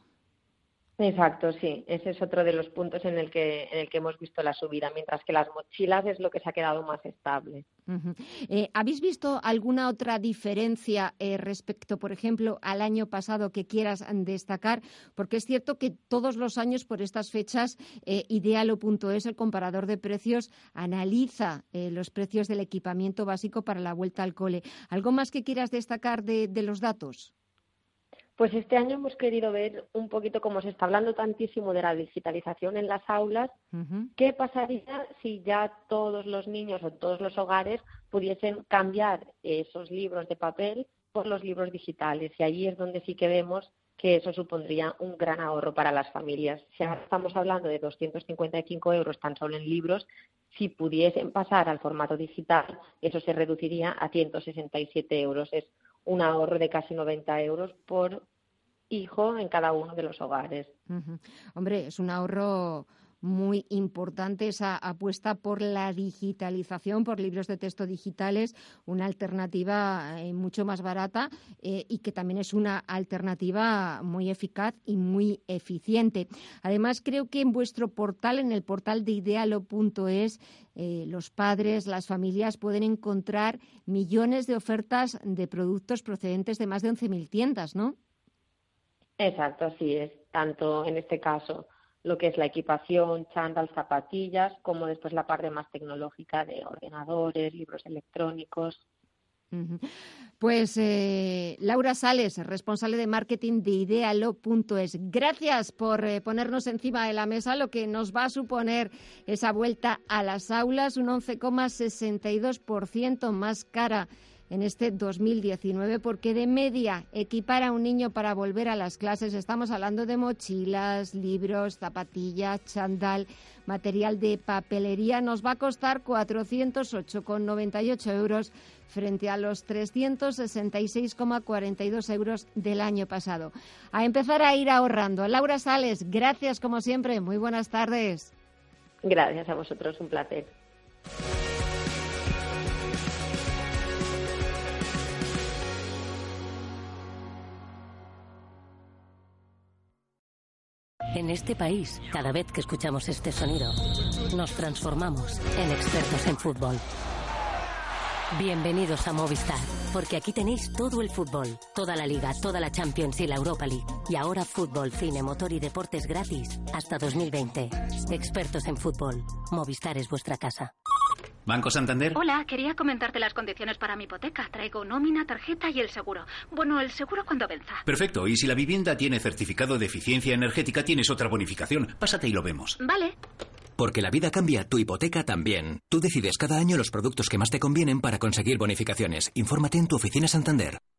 Speaker 21: Exacto, sí. Ese es otro de los puntos en el que en el que hemos visto la subida, mientras que las mochilas es lo que se ha quedado más estable.
Speaker 1: Eh, ¿Habéis visto alguna otra diferencia eh, respecto, por ejemplo, al año pasado que quieras destacar? Porque es cierto que todos los años por estas fechas eh, Idealo.es, el comparador de precios, analiza eh, los precios del equipamiento básico para la vuelta al cole. ¿Algo más que quieras destacar de, de los datos?
Speaker 21: Pues este año hemos querido ver un poquito cómo se está hablando tantísimo de la digitalización en las aulas, qué pasaría si ya todos los niños o todos los hogares pudiesen cambiar esos libros de papel por los libros digitales. Y allí es donde sí que vemos que eso supondría un gran ahorro para las familias. Si ahora estamos hablando de 255 euros tan solo en libros, si pudiesen pasar al formato digital, eso se reduciría a 167 euros. Es un ahorro de casi 90 euros por hijo en cada uno de los hogares.
Speaker 1: Hombre, es un ahorro muy importante esa apuesta por la digitalización, por libros de texto digitales, una alternativa eh, mucho más barata eh, y que también es una alternativa muy eficaz y muy eficiente. Además, creo que en vuestro portal, en el portal de idealo.es, eh, los padres, las familias pueden encontrar millones de ofertas de productos procedentes de más de 11.000 tiendas, ¿no?
Speaker 21: Exacto, así es. Tanto en este caso lo que es la equipación, chándal, zapatillas, como después la parte más tecnológica de ordenadores, libros electrónicos.
Speaker 1: Pues eh, Laura Sales, responsable de marketing de idealo.es. Gracias por eh, ponernos encima de la mesa lo que nos va a suponer esa vuelta a las aulas, un 11,62% más cara en este 2019, porque de media equipar a un niño para volver a las clases, estamos hablando de mochilas, libros, zapatillas, chandal, material de papelería, nos va a costar 408,98 euros frente a los 366,42 euros del año pasado. A empezar a ir ahorrando. Laura Sales, gracias como siempre. Muy buenas tardes.
Speaker 21: Gracias a vosotros, un placer.
Speaker 22: En este país, cada vez que escuchamos este sonido, nos transformamos en expertos en fútbol. Bienvenidos a Movistar, porque aquí tenéis todo el fútbol, toda la liga, toda la Champions y la Europa League. Y ahora fútbol, cine, motor y deportes gratis hasta 2020. Expertos en fútbol. Movistar es vuestra casa.
Speaker 23: Banco Santander.
Speaker 24: Hola, quería comentarte las condiciones para mi hipoteca. Traigo nómina, tarjeta y el seguro. Bueno, el seguro cuando venza.
Speaker 23: Perfecto. Y si la vivienda tiene certificado de eficiencia energética, tienes otra bonificación. Pásate y lo vemos.
Speaker 24: Vale.
Speaker 25: Porque la vida cambia, tu hipoteca también. Tú decides cada año los productos que más te convienen para conseguir bonificaciones. Infórmate en tu oficina Santander.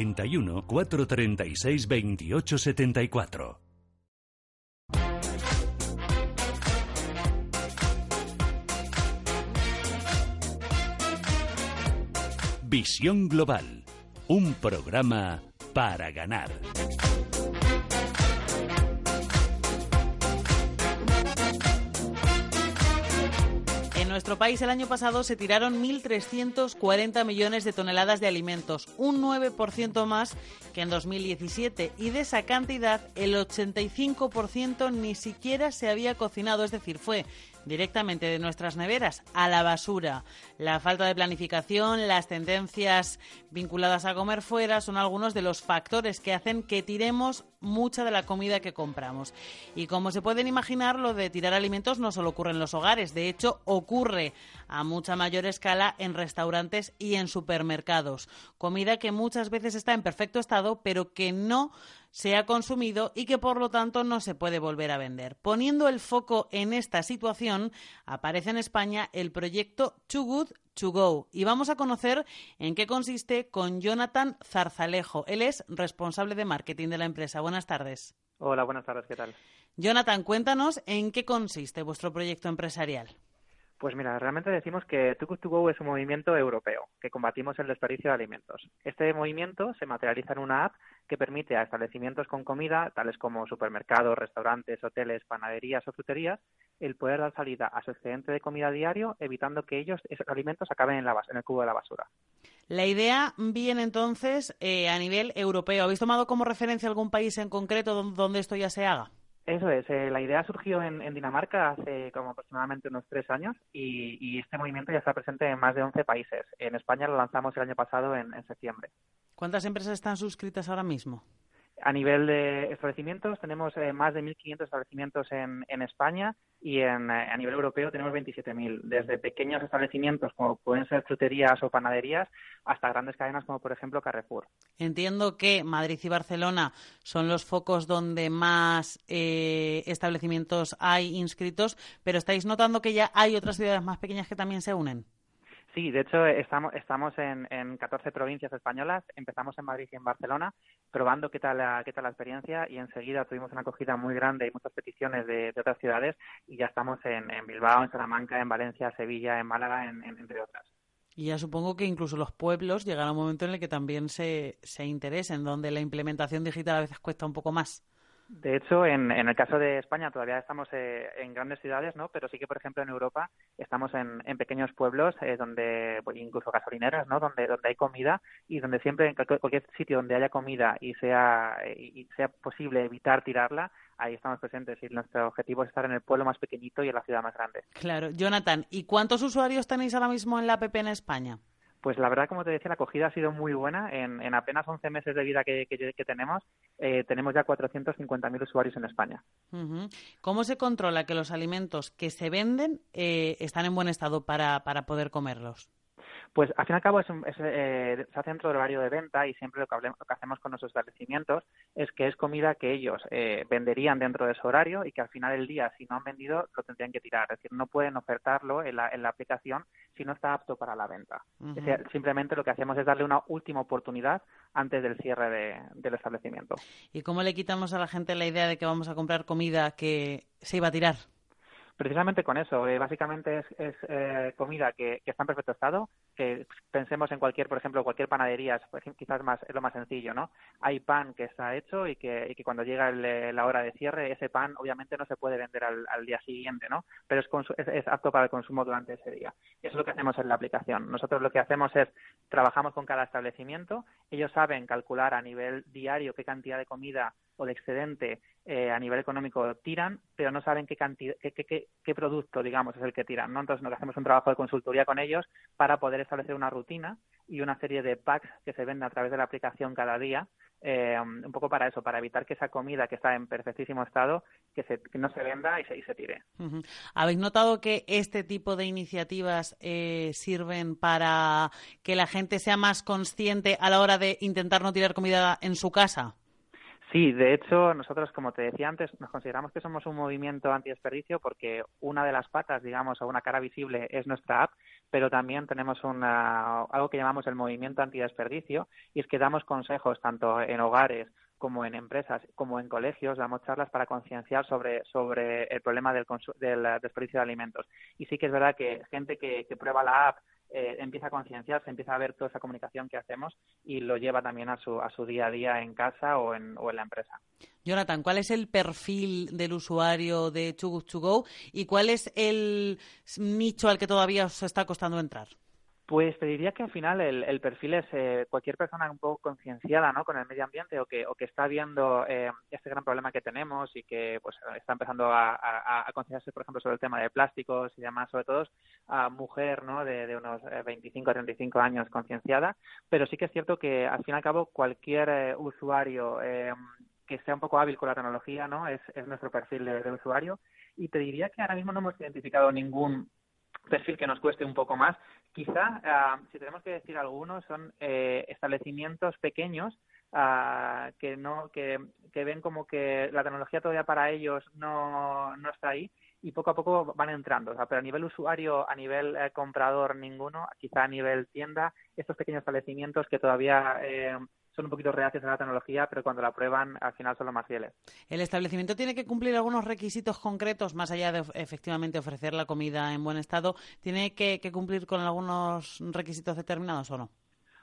Speaker 8: 91 436 28 74. Visión Global, un programa para ganar.
Speaker 4: Nuestro país el año pasado se tiraron 1.340 millones de toneladas de alimentos, un 9% más que en 2017. Y de esa cantidad, el 85% ni siquiera se había cocinado, es decir, fue directamente de nuestras neveras a la basura. La falta de planificación, las tendencias vinculadas a comer fuera son algunos de los factores que hacen que tiremos mucha de la comida que compramos. Y como se pueden imaginar, lo de tirar alimentos no solo ocurre en los hogares, de hecho ocurre a mucha mayor escala en restaurantes y en supermercados. Comida que muchas veces está en perfecto estado, pero que no se ha consumido y que por lo tanto no se puede volver a vender. Poniendo el foco en esta situación, aparece en España el proyecto Too Good to Go y vamos a conocer en qué consiste con Jonathan Zarzalejo. Él es responsable de marketing de la empresa. Buenas tardes.
Speaker 26: Hola, buenas tardes, ¿qué tal?
Speaker 4: Jonathan, cuéntanos en qué consiste vuestro proyecto empresarial.
Speaker 26: Pues mira, realmente decimos que Too Good To Go es un movimiento europeo, que combatimos el desperdicio de alimentos. Este movimiento se materializa en una app que permite a establecimientos con comida, tales como supermercados, restaurantes, hoteles, panaderías o fruterías, el poder dar salida a su excedente de comida diario, evitando que ellos, esos alimentos, acaben en, la, el cubo de la basura.
Speaker 4: La idea viene entonces eh, a nivel europeo. ¿Habéis tomado como referencia algún país en concreto donde esto ya se haga?
Speaker 26: Eso es, eh, la idea surgió en, Dinamarca hace como aproximadamente unos tres años y, y, este movimiento ya está presente en más de 11 países. En España lo lanzamos el año pasado en, en septiembre.
Speaker 4: ¿Cuántas empresas están suscritas ahora mismo?
Speaker 26: A nivel de establecimientos tenemos eh, más de 1.500 establecimientos en, en España y en, eh, a nivel europeo tenemos 27.000, desde pequeños establecimientos como pueden ser fruterías o panaderías hasta grandes cadenas como por ejemplo Carrefour.
Speaker 4: Entiendo que Madrid y Barcelona son los focos donde más eh, establecimientos hay inscritos, pero estáis notando que ya hay otras ciudades más pequeñas que también se unen.
Speaker 26: Sí, de hecho estamos, estamos en, en 14 provincias españolas, empezamos en Madrid y en Barcelona, probando qué tal, la, qué tal la experiencia y enseguida tuvimos una acogida muy grande y muchas peticiones de, de otras ciudades y ya estamos en, en, Bilbao, en Salamanca, en Valencia, Sevilla, en Málaga, en, entre otras.
Speaker 4: Y ya supongo que incluso los pueblos llegará un momento en el que también se, se interesen, donde la implementación digital a veces cuesta un poco más.
Speaker 26: De hecho, en, el caso de España todavía estamos eh, en grandes ciudades, ¿no? Pero sí que, por ejemplo, en Europa estamos en, pequeños pueblos eh, donde, pues, incluso gasolineras, ¿no? Donde, donde hay comida y donde siempre, en cualquier sitio donde haya comida y sea, y sea posible evitar tirarla, ahí estamos presentes y nuestro objetivo es estar en el pueblo más pequeñito y en la ciudad más grande.
Speaker 4: Claro. Jonathan, ¿y cuántos usuarios tenéis ahora mismo en la app en España?
Speaker 26: Pues la verdad, como te decía, la acogida ha sido muy buena. En, en apenas 11 meses de vida que, que, tenemos, eh, tenemos ya 450.000 usuarios en España.
Speaker 4: ¿Cómo se controla que los alimentos que se venden eh, están en buen estado para, para poder comerlos?
Speaker 26: Pues al fin y al cabo es, eh, se hace dentro del horario de venta y siempre lo que, hacemos con nuestros establecimientos es que es comida que ellos eh, venderían dentro de su horario y que al final del día, si no han vendido, lo tendrían que tirar. Es decir, no pueden ofertarlo en la, en la aplicación si no está apto para la venta. simplemente lo que hacemos es darle una última oportunidad antes del cierre de, del establecimiento.
Speaker 4: ¿Y cómo le quitamos a la gente la idea de que vamos a comprar comida que se iba a tirar?
Speaker 26: Precisamente con eso. Eh, básicamente es, es eh, comida que, está en perfecto estado, que pensemos en cualquier, por ejemplo, cualquier panadería, pues, quizás más es lo más sencillo, ¿no? Hay pan que está hecho y que, y que cuando llega la hora de cierre, ese pan obviamente no se puede vender al, día siguiente, ¿no? Pero es, es, apto para el consumo durante ese día. Eso es lo que hacemos en la aplicación. Nosotros lo que hacemos es, trabajamos con cada establecimiento, ellos saben calcular a nivel diario qué cantidad de comida o de excedente eh, a nivel económico tiran, pero no saben qué, cantidad, qué, producto, digamos, es el que tiran. ¿no? Entonces, nos hacemos un trabajo de consultoría con ellos para poder establecer una rutina y una serie de packs que se venden a través de la aplicación cada día, eh, un poco para eso, para evitar que esa comida que está en perfectísimo estado, que, se, no se venda y se, y tire.
Speaker 4: ¿Habéis notado que este tipo de iniciativas eh, sirven para que la gente sea más consciente a la hora de intentar no tirar comida en su casa?
Speaker 26: Sí, de hecho, nosotros, como te decía antes, nos consideramos que somos un movimiento antidesperdicio porque una de las patas, digamos, o una cara visible es nuestra app, pero también tenemos una, algo que llamamos el movimiento antidesperdicio y es que damos consejos tanto en hogares como en empresas, como en colegios, damos charlas para concienciar sobre, sobre el problema del, del desperdicio de alimentos. Y sí que es verdad que gente que, que prueba la app eh, empieza a concienciarse, empieza a ver toda esa comunicación que hacemos y lo lleva también a su, a su día a día en casa o en, o en la empresa.
Speaker 4: Jonathan, ¿cuál es el perfil del usuario de Too To Go y cuál es el nicho al que todavía os está costando entrar?
Speaker 26: Pues te diría que al final el, perfil es eh, cualquier persona un poco concienciada ¿no? con el medio ambiente o que, o que está viendo eh, este gran problema que tenemos y que pues está empezando a, concienciarse, por ejemplo, sobre el tema de plásticos y demás, sobre todo a mujer ¿no? de, de unos 25 a 35 años concienciada, pero sí que es cierto que al fin y al cabo cualquier eh, usuario que sea un poco hábil con la tecnología ¿no? es, es nuestro perfil de usuario y te diría que ahora mismo no hemos identificado ningún perfil que nos cueste un poco más. Quizá, ah, si tenemos que decir algunos, son eh, establecimientos pequeños ah, que no que, que, ven como que la tecnología todavía para ellos no, no está ahí y poco a poco van entrando. pero a nivel usuario, a nivel eh, comprador, ninguno. Quizá a nivel tienda, estos pequeños establecimientos que todavía eh, son un poquito reacios a la tecnología, pero cuando la prueban al final son los más fieles.
Speaker 4: ¿El establecimiento tiene que cumplir algunos requisitos concretos, más allá de efectivamente ofrecer la comida en buen estado? ¿Tiene que, cumplir con algunos requisitos determinados o no?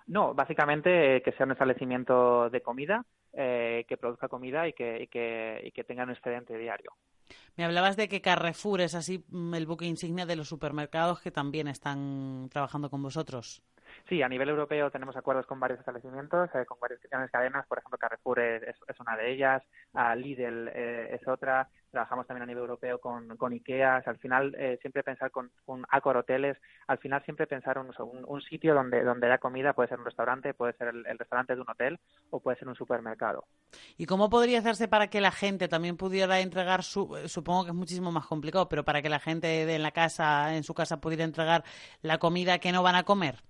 Speaker 26: No, básicamente eh, que sea un establecimiento de comida, eh, que produzca comida y que, y que, y que tenga un excedente diario.
Speaker 4: Me hablabas de que Carrefour es así mm, el buque insignia de los supermercados que también están trabajando con vosotros.
Speaker 26: Sí, a nivel europeo tenemos acuerdos con varios establecimientos, eh, con varias cadenas, por ejemplo Carrefour es, una de ellas, Lidl eh, es otra, trabajamos también a nivel europeo con, IKEA, al final eh, siempre pensar con, con Accor Hoteles, al final siempre pensar un, un, sitio donde, donde haya comida, puede ser un restaurante, puede ser el, restaurante de un hotel o puede ser un supermercado.
Speaker 4: ¿Y cómo podría hacerse para que la gente también pudiera entregar, su, supongo que es muchísimo más complicado, pero para que la gente de en la casa, en su casa, pudiera entregar la comida que no van a comer?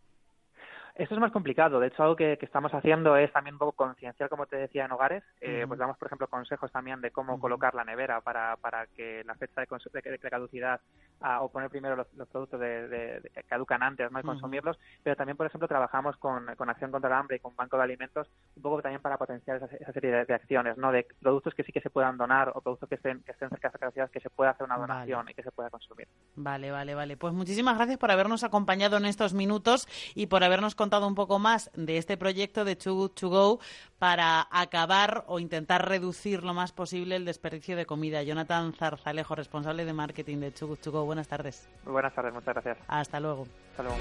Speaker 26: Esto es más complicado. De hecho, algo que, estamos haciendo es también un poco concienciar, como te decía, en hogares. Eh, Pues damos, por ejemplo, consejos también de cómo colocar la nevera para, para que la fecha de, de, de caducidad ah, o poner primero los, productos de, que caducan antes ¿no? y consumirlos. Pero también, por ejemplo, trabajamos con, con Acción contra el Hambre y con Banco de Alimentos un poco también para potenciar esa, serie de, acciones, ¿no? De productos que sí que se puedan donar o productos que estén, que estén cerca de esa caducidad que se pueda hacer una donación y que se pueda consumir.
Speaker 4: Vale, vale, vale. Pues muchísimas gracias por habernos acompañado en estos minutos y por habernos contado contado un poco más de este proyecto de Too Good To Go para acabar o intentar reducir lo más posible el desperdicio de comida. Jonathan Zarzalejo, responsable de marketing de Too Good To Go. Buenas tardes.
Speaker 26: Muy buenas tardes, muchas gracias.
Speaker 4: Hasta luego.
Speaker 26: Hasta luego.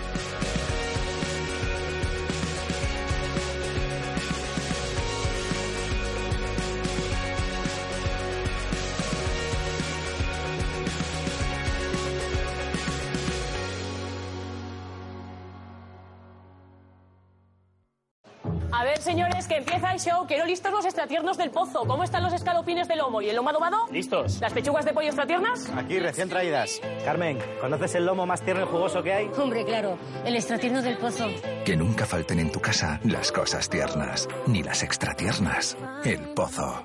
Speaker 27: Ver, señores, que empieza el show. Quiero listos los extratiernos del pozo. ¿Cómo están los escalopines de lomo y el lomo adobado?
Speaker 28: Listos.
Speaker 27: ¿Las pechugas de pollo extratiernas?
Speaker 28: Aquí, recién traídas. Carmen, ¿conoces el lomo más tierno y jugoso que hay?
Speaker 29: Hombre, claro. El extratierno del pozo.
Speaker 30: Que nunca falten en tu casa las cosas tiernas, ni las extratiernas. El pozo.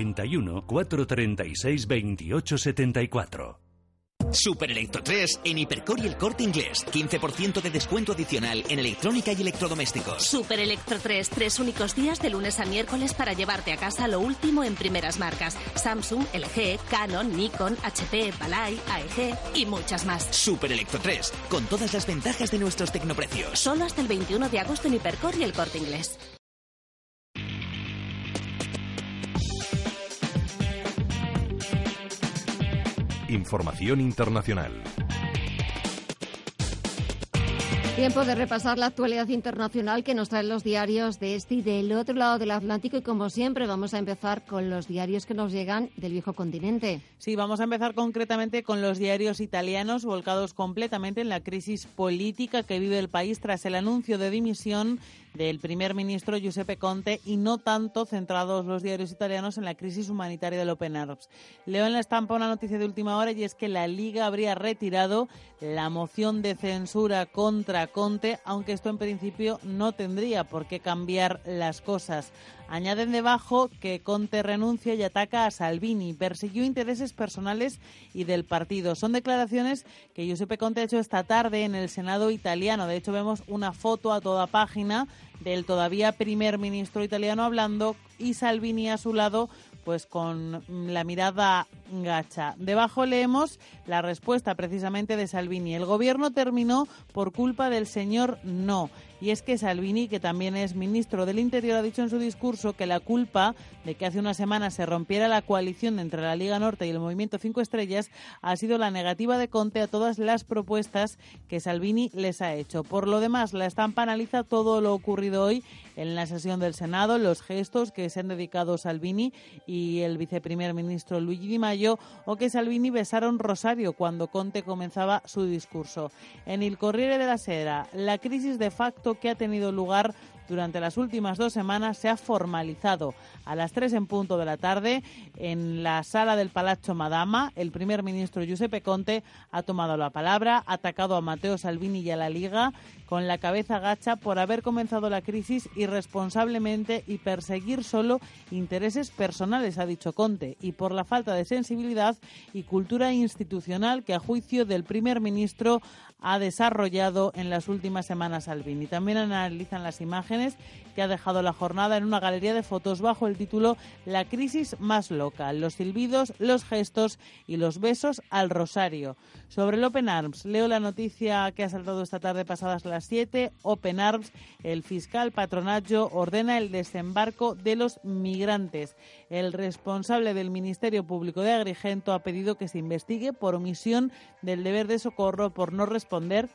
Speaker 8: 91 436 28 74.
Speaker 31: Super Electro 3 en Hipercor y el Corte Inglés. 15% de descuento adicional en electrónica y electrodomésticos.
Speaker 32: Super Electro 3, tres únicos días de lunes a miércoles para llevarte a casa lo último en primeras marcas. Samsung, LG, Canon, Nikon, HP, Balay, AEG y muchas más.
Speaker 31: Super Electro 3, con todas las ventajas de nuestros tecnoprecios.
Speaker 32: Solo hasta el 21 de agosto en Hipercor y el Corte Inglés.
Speaker 2: Información internacional.
Speaker 1: Tiempo de repasar la actualidad internacional que nos traen los diarios de este y del otro lado del Atlántico y como siempre vamos a empezar con los diarios que nos llegan del viejo continente.
Speaker 4: Sí, vamos a empezar concretamente con los diarios italianos volcados completamente en la crisis política que vive el país tras el anuncio de dimisión del primer ministro Giuseppe Conte y no tanto centrados los diarios italianos en la crisis humanitaria del Open Arms. Leo en la estampa una noticia de última hora y es que la Liga habría retirado la moción de censura contra Conte, aunque esto en principio no tendría por qué cambiar las cosas. Añaden debajo que Conte renuncia y ataca a Salvini. Persiguió intereses personales y del partido. Son declaraciones que Giuseppe Conte ha hecho esta tarde en el Senado italiano. De hecho, vemos una foto a toda página del todavía primer ministro italiano hablando y Salvini a su lado pues con la mirada gacha. Debajo leemos la respuesta precisamente de Salvini. El gobierno terminó por culpa del señor no. Y es que Salvini, que también es ministro del Interior, ha dicho en su discurso que la culpa de que hace una semana se rompiera la coalición entre la Liga Norte y el Movimiento Cinco Estrellas ha sido la negativa de Conte a todas las propuestas que Salvini les ha hecho. Por lo demás, la estampa analiza todo lo ocurrido hoy en la sesión del Senado, los gestos que se han dedicado Salvini y el viceprimer ministro Luigi Di Maio, o que Salvini besaron Rosario cuando Conte comenzaba su discurso. En el Corriere de la Sera, la crisis de facto que ha tenido lugar durante las últimas dos semanas se ha formalizado. A las tres en punto de la tarde, en la sala del Palazzo Madama, el primer ministro Giuseppe Conte ha tomado la palabra, ha atacado a Matteo Salvini y a la Liga con la cabeza gacha por haber comenzado la crisis irresponsablemente y perseguir solo intereses personales, ha dicho Conte, y por la falta de sensibilidad y cultura institucional que a juicio del primer ministro ha desarrollado en las últimas semanas Salvini. También analizan las imágenes que ha dejado la jornada en una galería de fotos bajo el título La crisis más loca, los silbidos, los gestos y los besos al rosario. Sobre el Open Arms, leo la noticia que ha saltado esta tarde pasadas las 7. Open Arms, el fiscal Patronaggio ordena el desembarco de los migrantes. El responsable del Ministerio Público de Agrigento ha pedido que se investigue por omisión del deber de socorro por no responder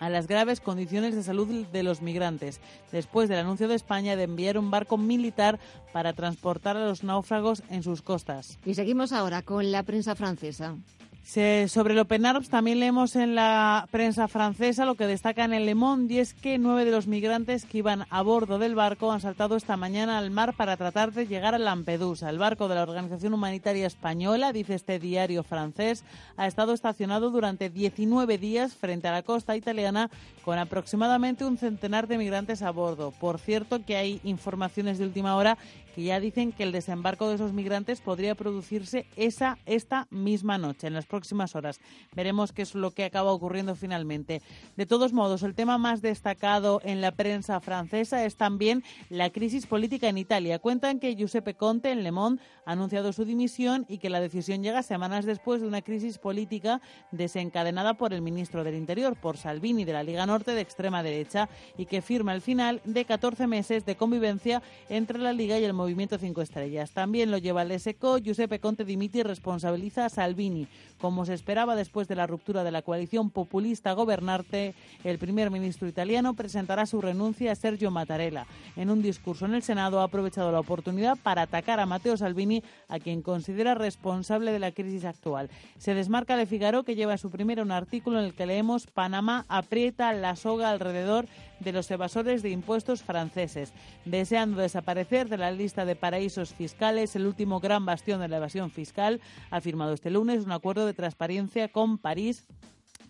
Speaker 4: a las graves condiciones de salud de los migrantes, después del anuncio de España de enviar un barco militar para transportar a los náufragos en sus costas.
Speaker 1: Y seguimos ahora con la prensa francesa.
Speaker 4: Sobre el Open Arms también leemos en la prensa francesa lo que destaca en el Le Monde y es que nueve de los migrantes que iban a bordo del barco han saltado esta mañana al mar para tratar de llegar a Lampedusa. El barco de la Organización Humanitaria Española, dice este diario francés, ha estado estacionado durante 19 días frente a la costa italiana con aproximadamente un centenar de migrantes a bordo. Por cierto que hay informaciones de última hora que ya dicen que el desembarco de esos migrantes podría producirse esa esta misma noche, en las próximas horas. Veremos qué es lo que acaba ocurriendo finalmente. De todos modos, el tema más destacado en la prensa francesa es también la crisis política en Italia. Cuentan que Giuseppe Conte en Le Monde ha anunciado su dimisión y que la decisión llega semanas después de una crisis política desencadenada por el ministro del Interior, por Salvini de la Liga Norte de extrema derecha y que firma el final de 14 meses de convivencia entre la Liga y el Movimiento Cinco Estrellas. También lo lleva el SECO. Giuseppe Conte dimite y responsabiliza a Salvini. Como se esperaba después de la ruptura de la coalición populista gobernante, el primer ministro italiano presentará su renuncia a Sergio Mattarella. En un discurso en el Senado ha aprovechado la oportunidad para atacar a Matteo Salvini, a quien considera responsable de la crisis actual. Se desmarca de Figaro, que lleva su primera un artículo en el que leemos Panamá aprieta la soga alrededor de los evasores de impuestos franceses, deseando desaparecer de la lista de paraísos fiscales, el último gran bastión de la evasión fiscal, ha firmado este lunes un acuerdo de transparencia con París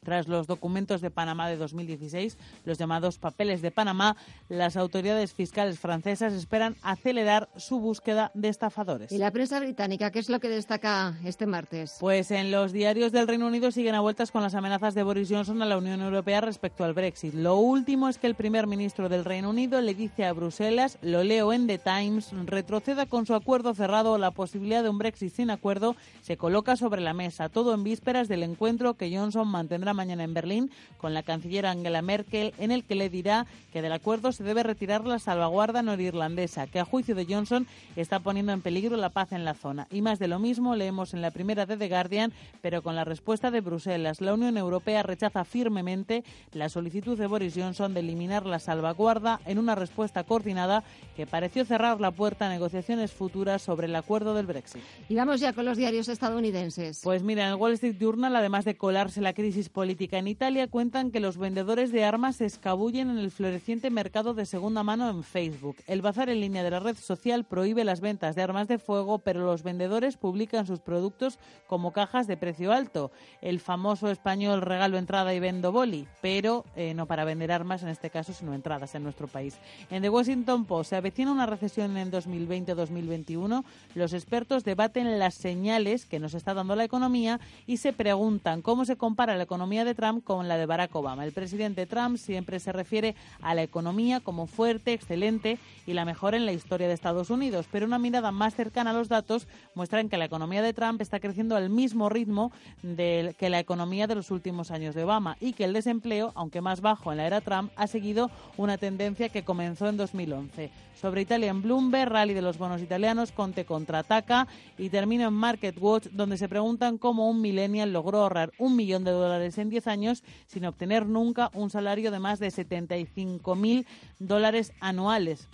Speaker 4: tras los documentos de Panamá de 2016, los llamados papeles de Panamá, las autoridades fiscales francesas esperan acelerar su búsqueda de estafadores.
Speaker 1: ¿Y la prensa británica qué es lo que destaca este martes?
Speaker 4: Pues en los diarios del Reino Unido siguen a vueltas con las amenazas de Boris Johnson a la Unión Europea respecto al Brexit. Lo último es que el primer ministro del Reino Unido le dice a Bruselas, lo leo en The Times, retroceda con su acuerdo cerrado la posibilidad de un Brexit sin acuerdo se coloca sobre la mesa, todo en vísperas del encuentro que Johnson mantendrá mañana en Berlín con la canciller Angela Merkel, en el que le dirá que del acuerdo se debe retirar la salvaguarda norirlandesa, que a juicio de Johnson está poniendo en peligro la paz en la zona. Y más de lo mismo leemos en la primera de The Guardian, pero con la respuesta de Bruselas. La Unión Europea rechaza firmemente la solicitud de Boris Johnson de eliminar la salvaguarda en una respuesta coordinada que pareció cerrar la puerta a negociaciones futuras sobre el acuerdo del Brexit.
Speaker 1: Y vamos ya con los diarios estadounidenses.
Speaker 4: Pues mira, en el Wall Street Journal, además de colarse la crisis política en Italia, cuentan que los vendedores de armas se escabullen en el floreciente mercado de segunda mano en Facebook. El bazar en línea de la red social prohíbe las ventas de armas de fuego, pero los vendedores publican sus productos como cajas de precio alto. El famoso español regalo entrada y vendo boli, pero eh, no para vender armas en este caso, sino entradas en nuestro país. En The Washington Post se avecina una recesión en 2020-2021. Los expertos debaten las señales que nos está dando la economía y se preguntan cómo se compara la economía de Trump con la de Barack Obama. El presidente Trump siempre se refiere a la economía como fuerte, excelente y la mejor en la historia de Estados Unidos, pero una mirada más cercana a los datos muestran que la economía de Trump está creciendo al mismo ritmo que la economía de los últimos años de Obama y que el desempleo, aunque más bajo en la era Trump, ha seguido una tendencia que comenzó en 2011. Sobre Italia en Bloomberg, rally de los bonos italianos, Conte contraataca y termina en Market Watch, donde se preguntan cómo un millennial logró ahorrar un millón de dólares en 10 años sin obtener nunca un salario de más de 75 mil dólares anuales.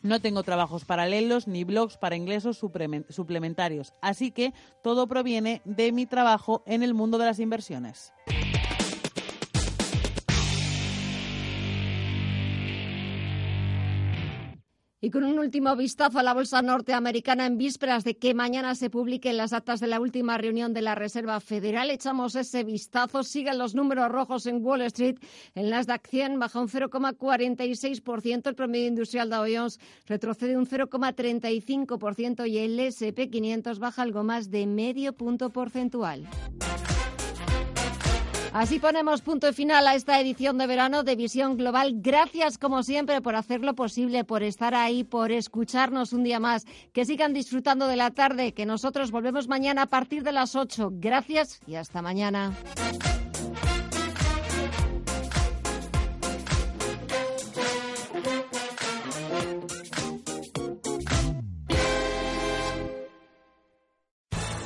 Speaker 4: No tengo trabajos paralelos ni blogs para ingresos suplementarios, así que todo proviene de mi trabajo en el mundo de las inversiones.
Speaker 1: Y con un último vistazo a la bolsa norteamericana en vísperas de que mañana se publiquen las actas de la última reunión de la Reserva Federal, echamos ese vistazo. Siguen los números rojos en Wall Street. El Nasdaq 100 baja un 0,46%, el promedio industrial Dow Jones retrocede un 0,35% y el S&P 500 baja algo más de medio punto porcentual. Así ponemos punto final a esta edición de verano de Visión Global. Gracias, como siempre, por hacerlo posible, por estar ahí, por escucharnos un día más. Que sigan disfrutando de la tarde, que nosotros volvemos mañana a partir de las 8. Gracias y hasta mañana.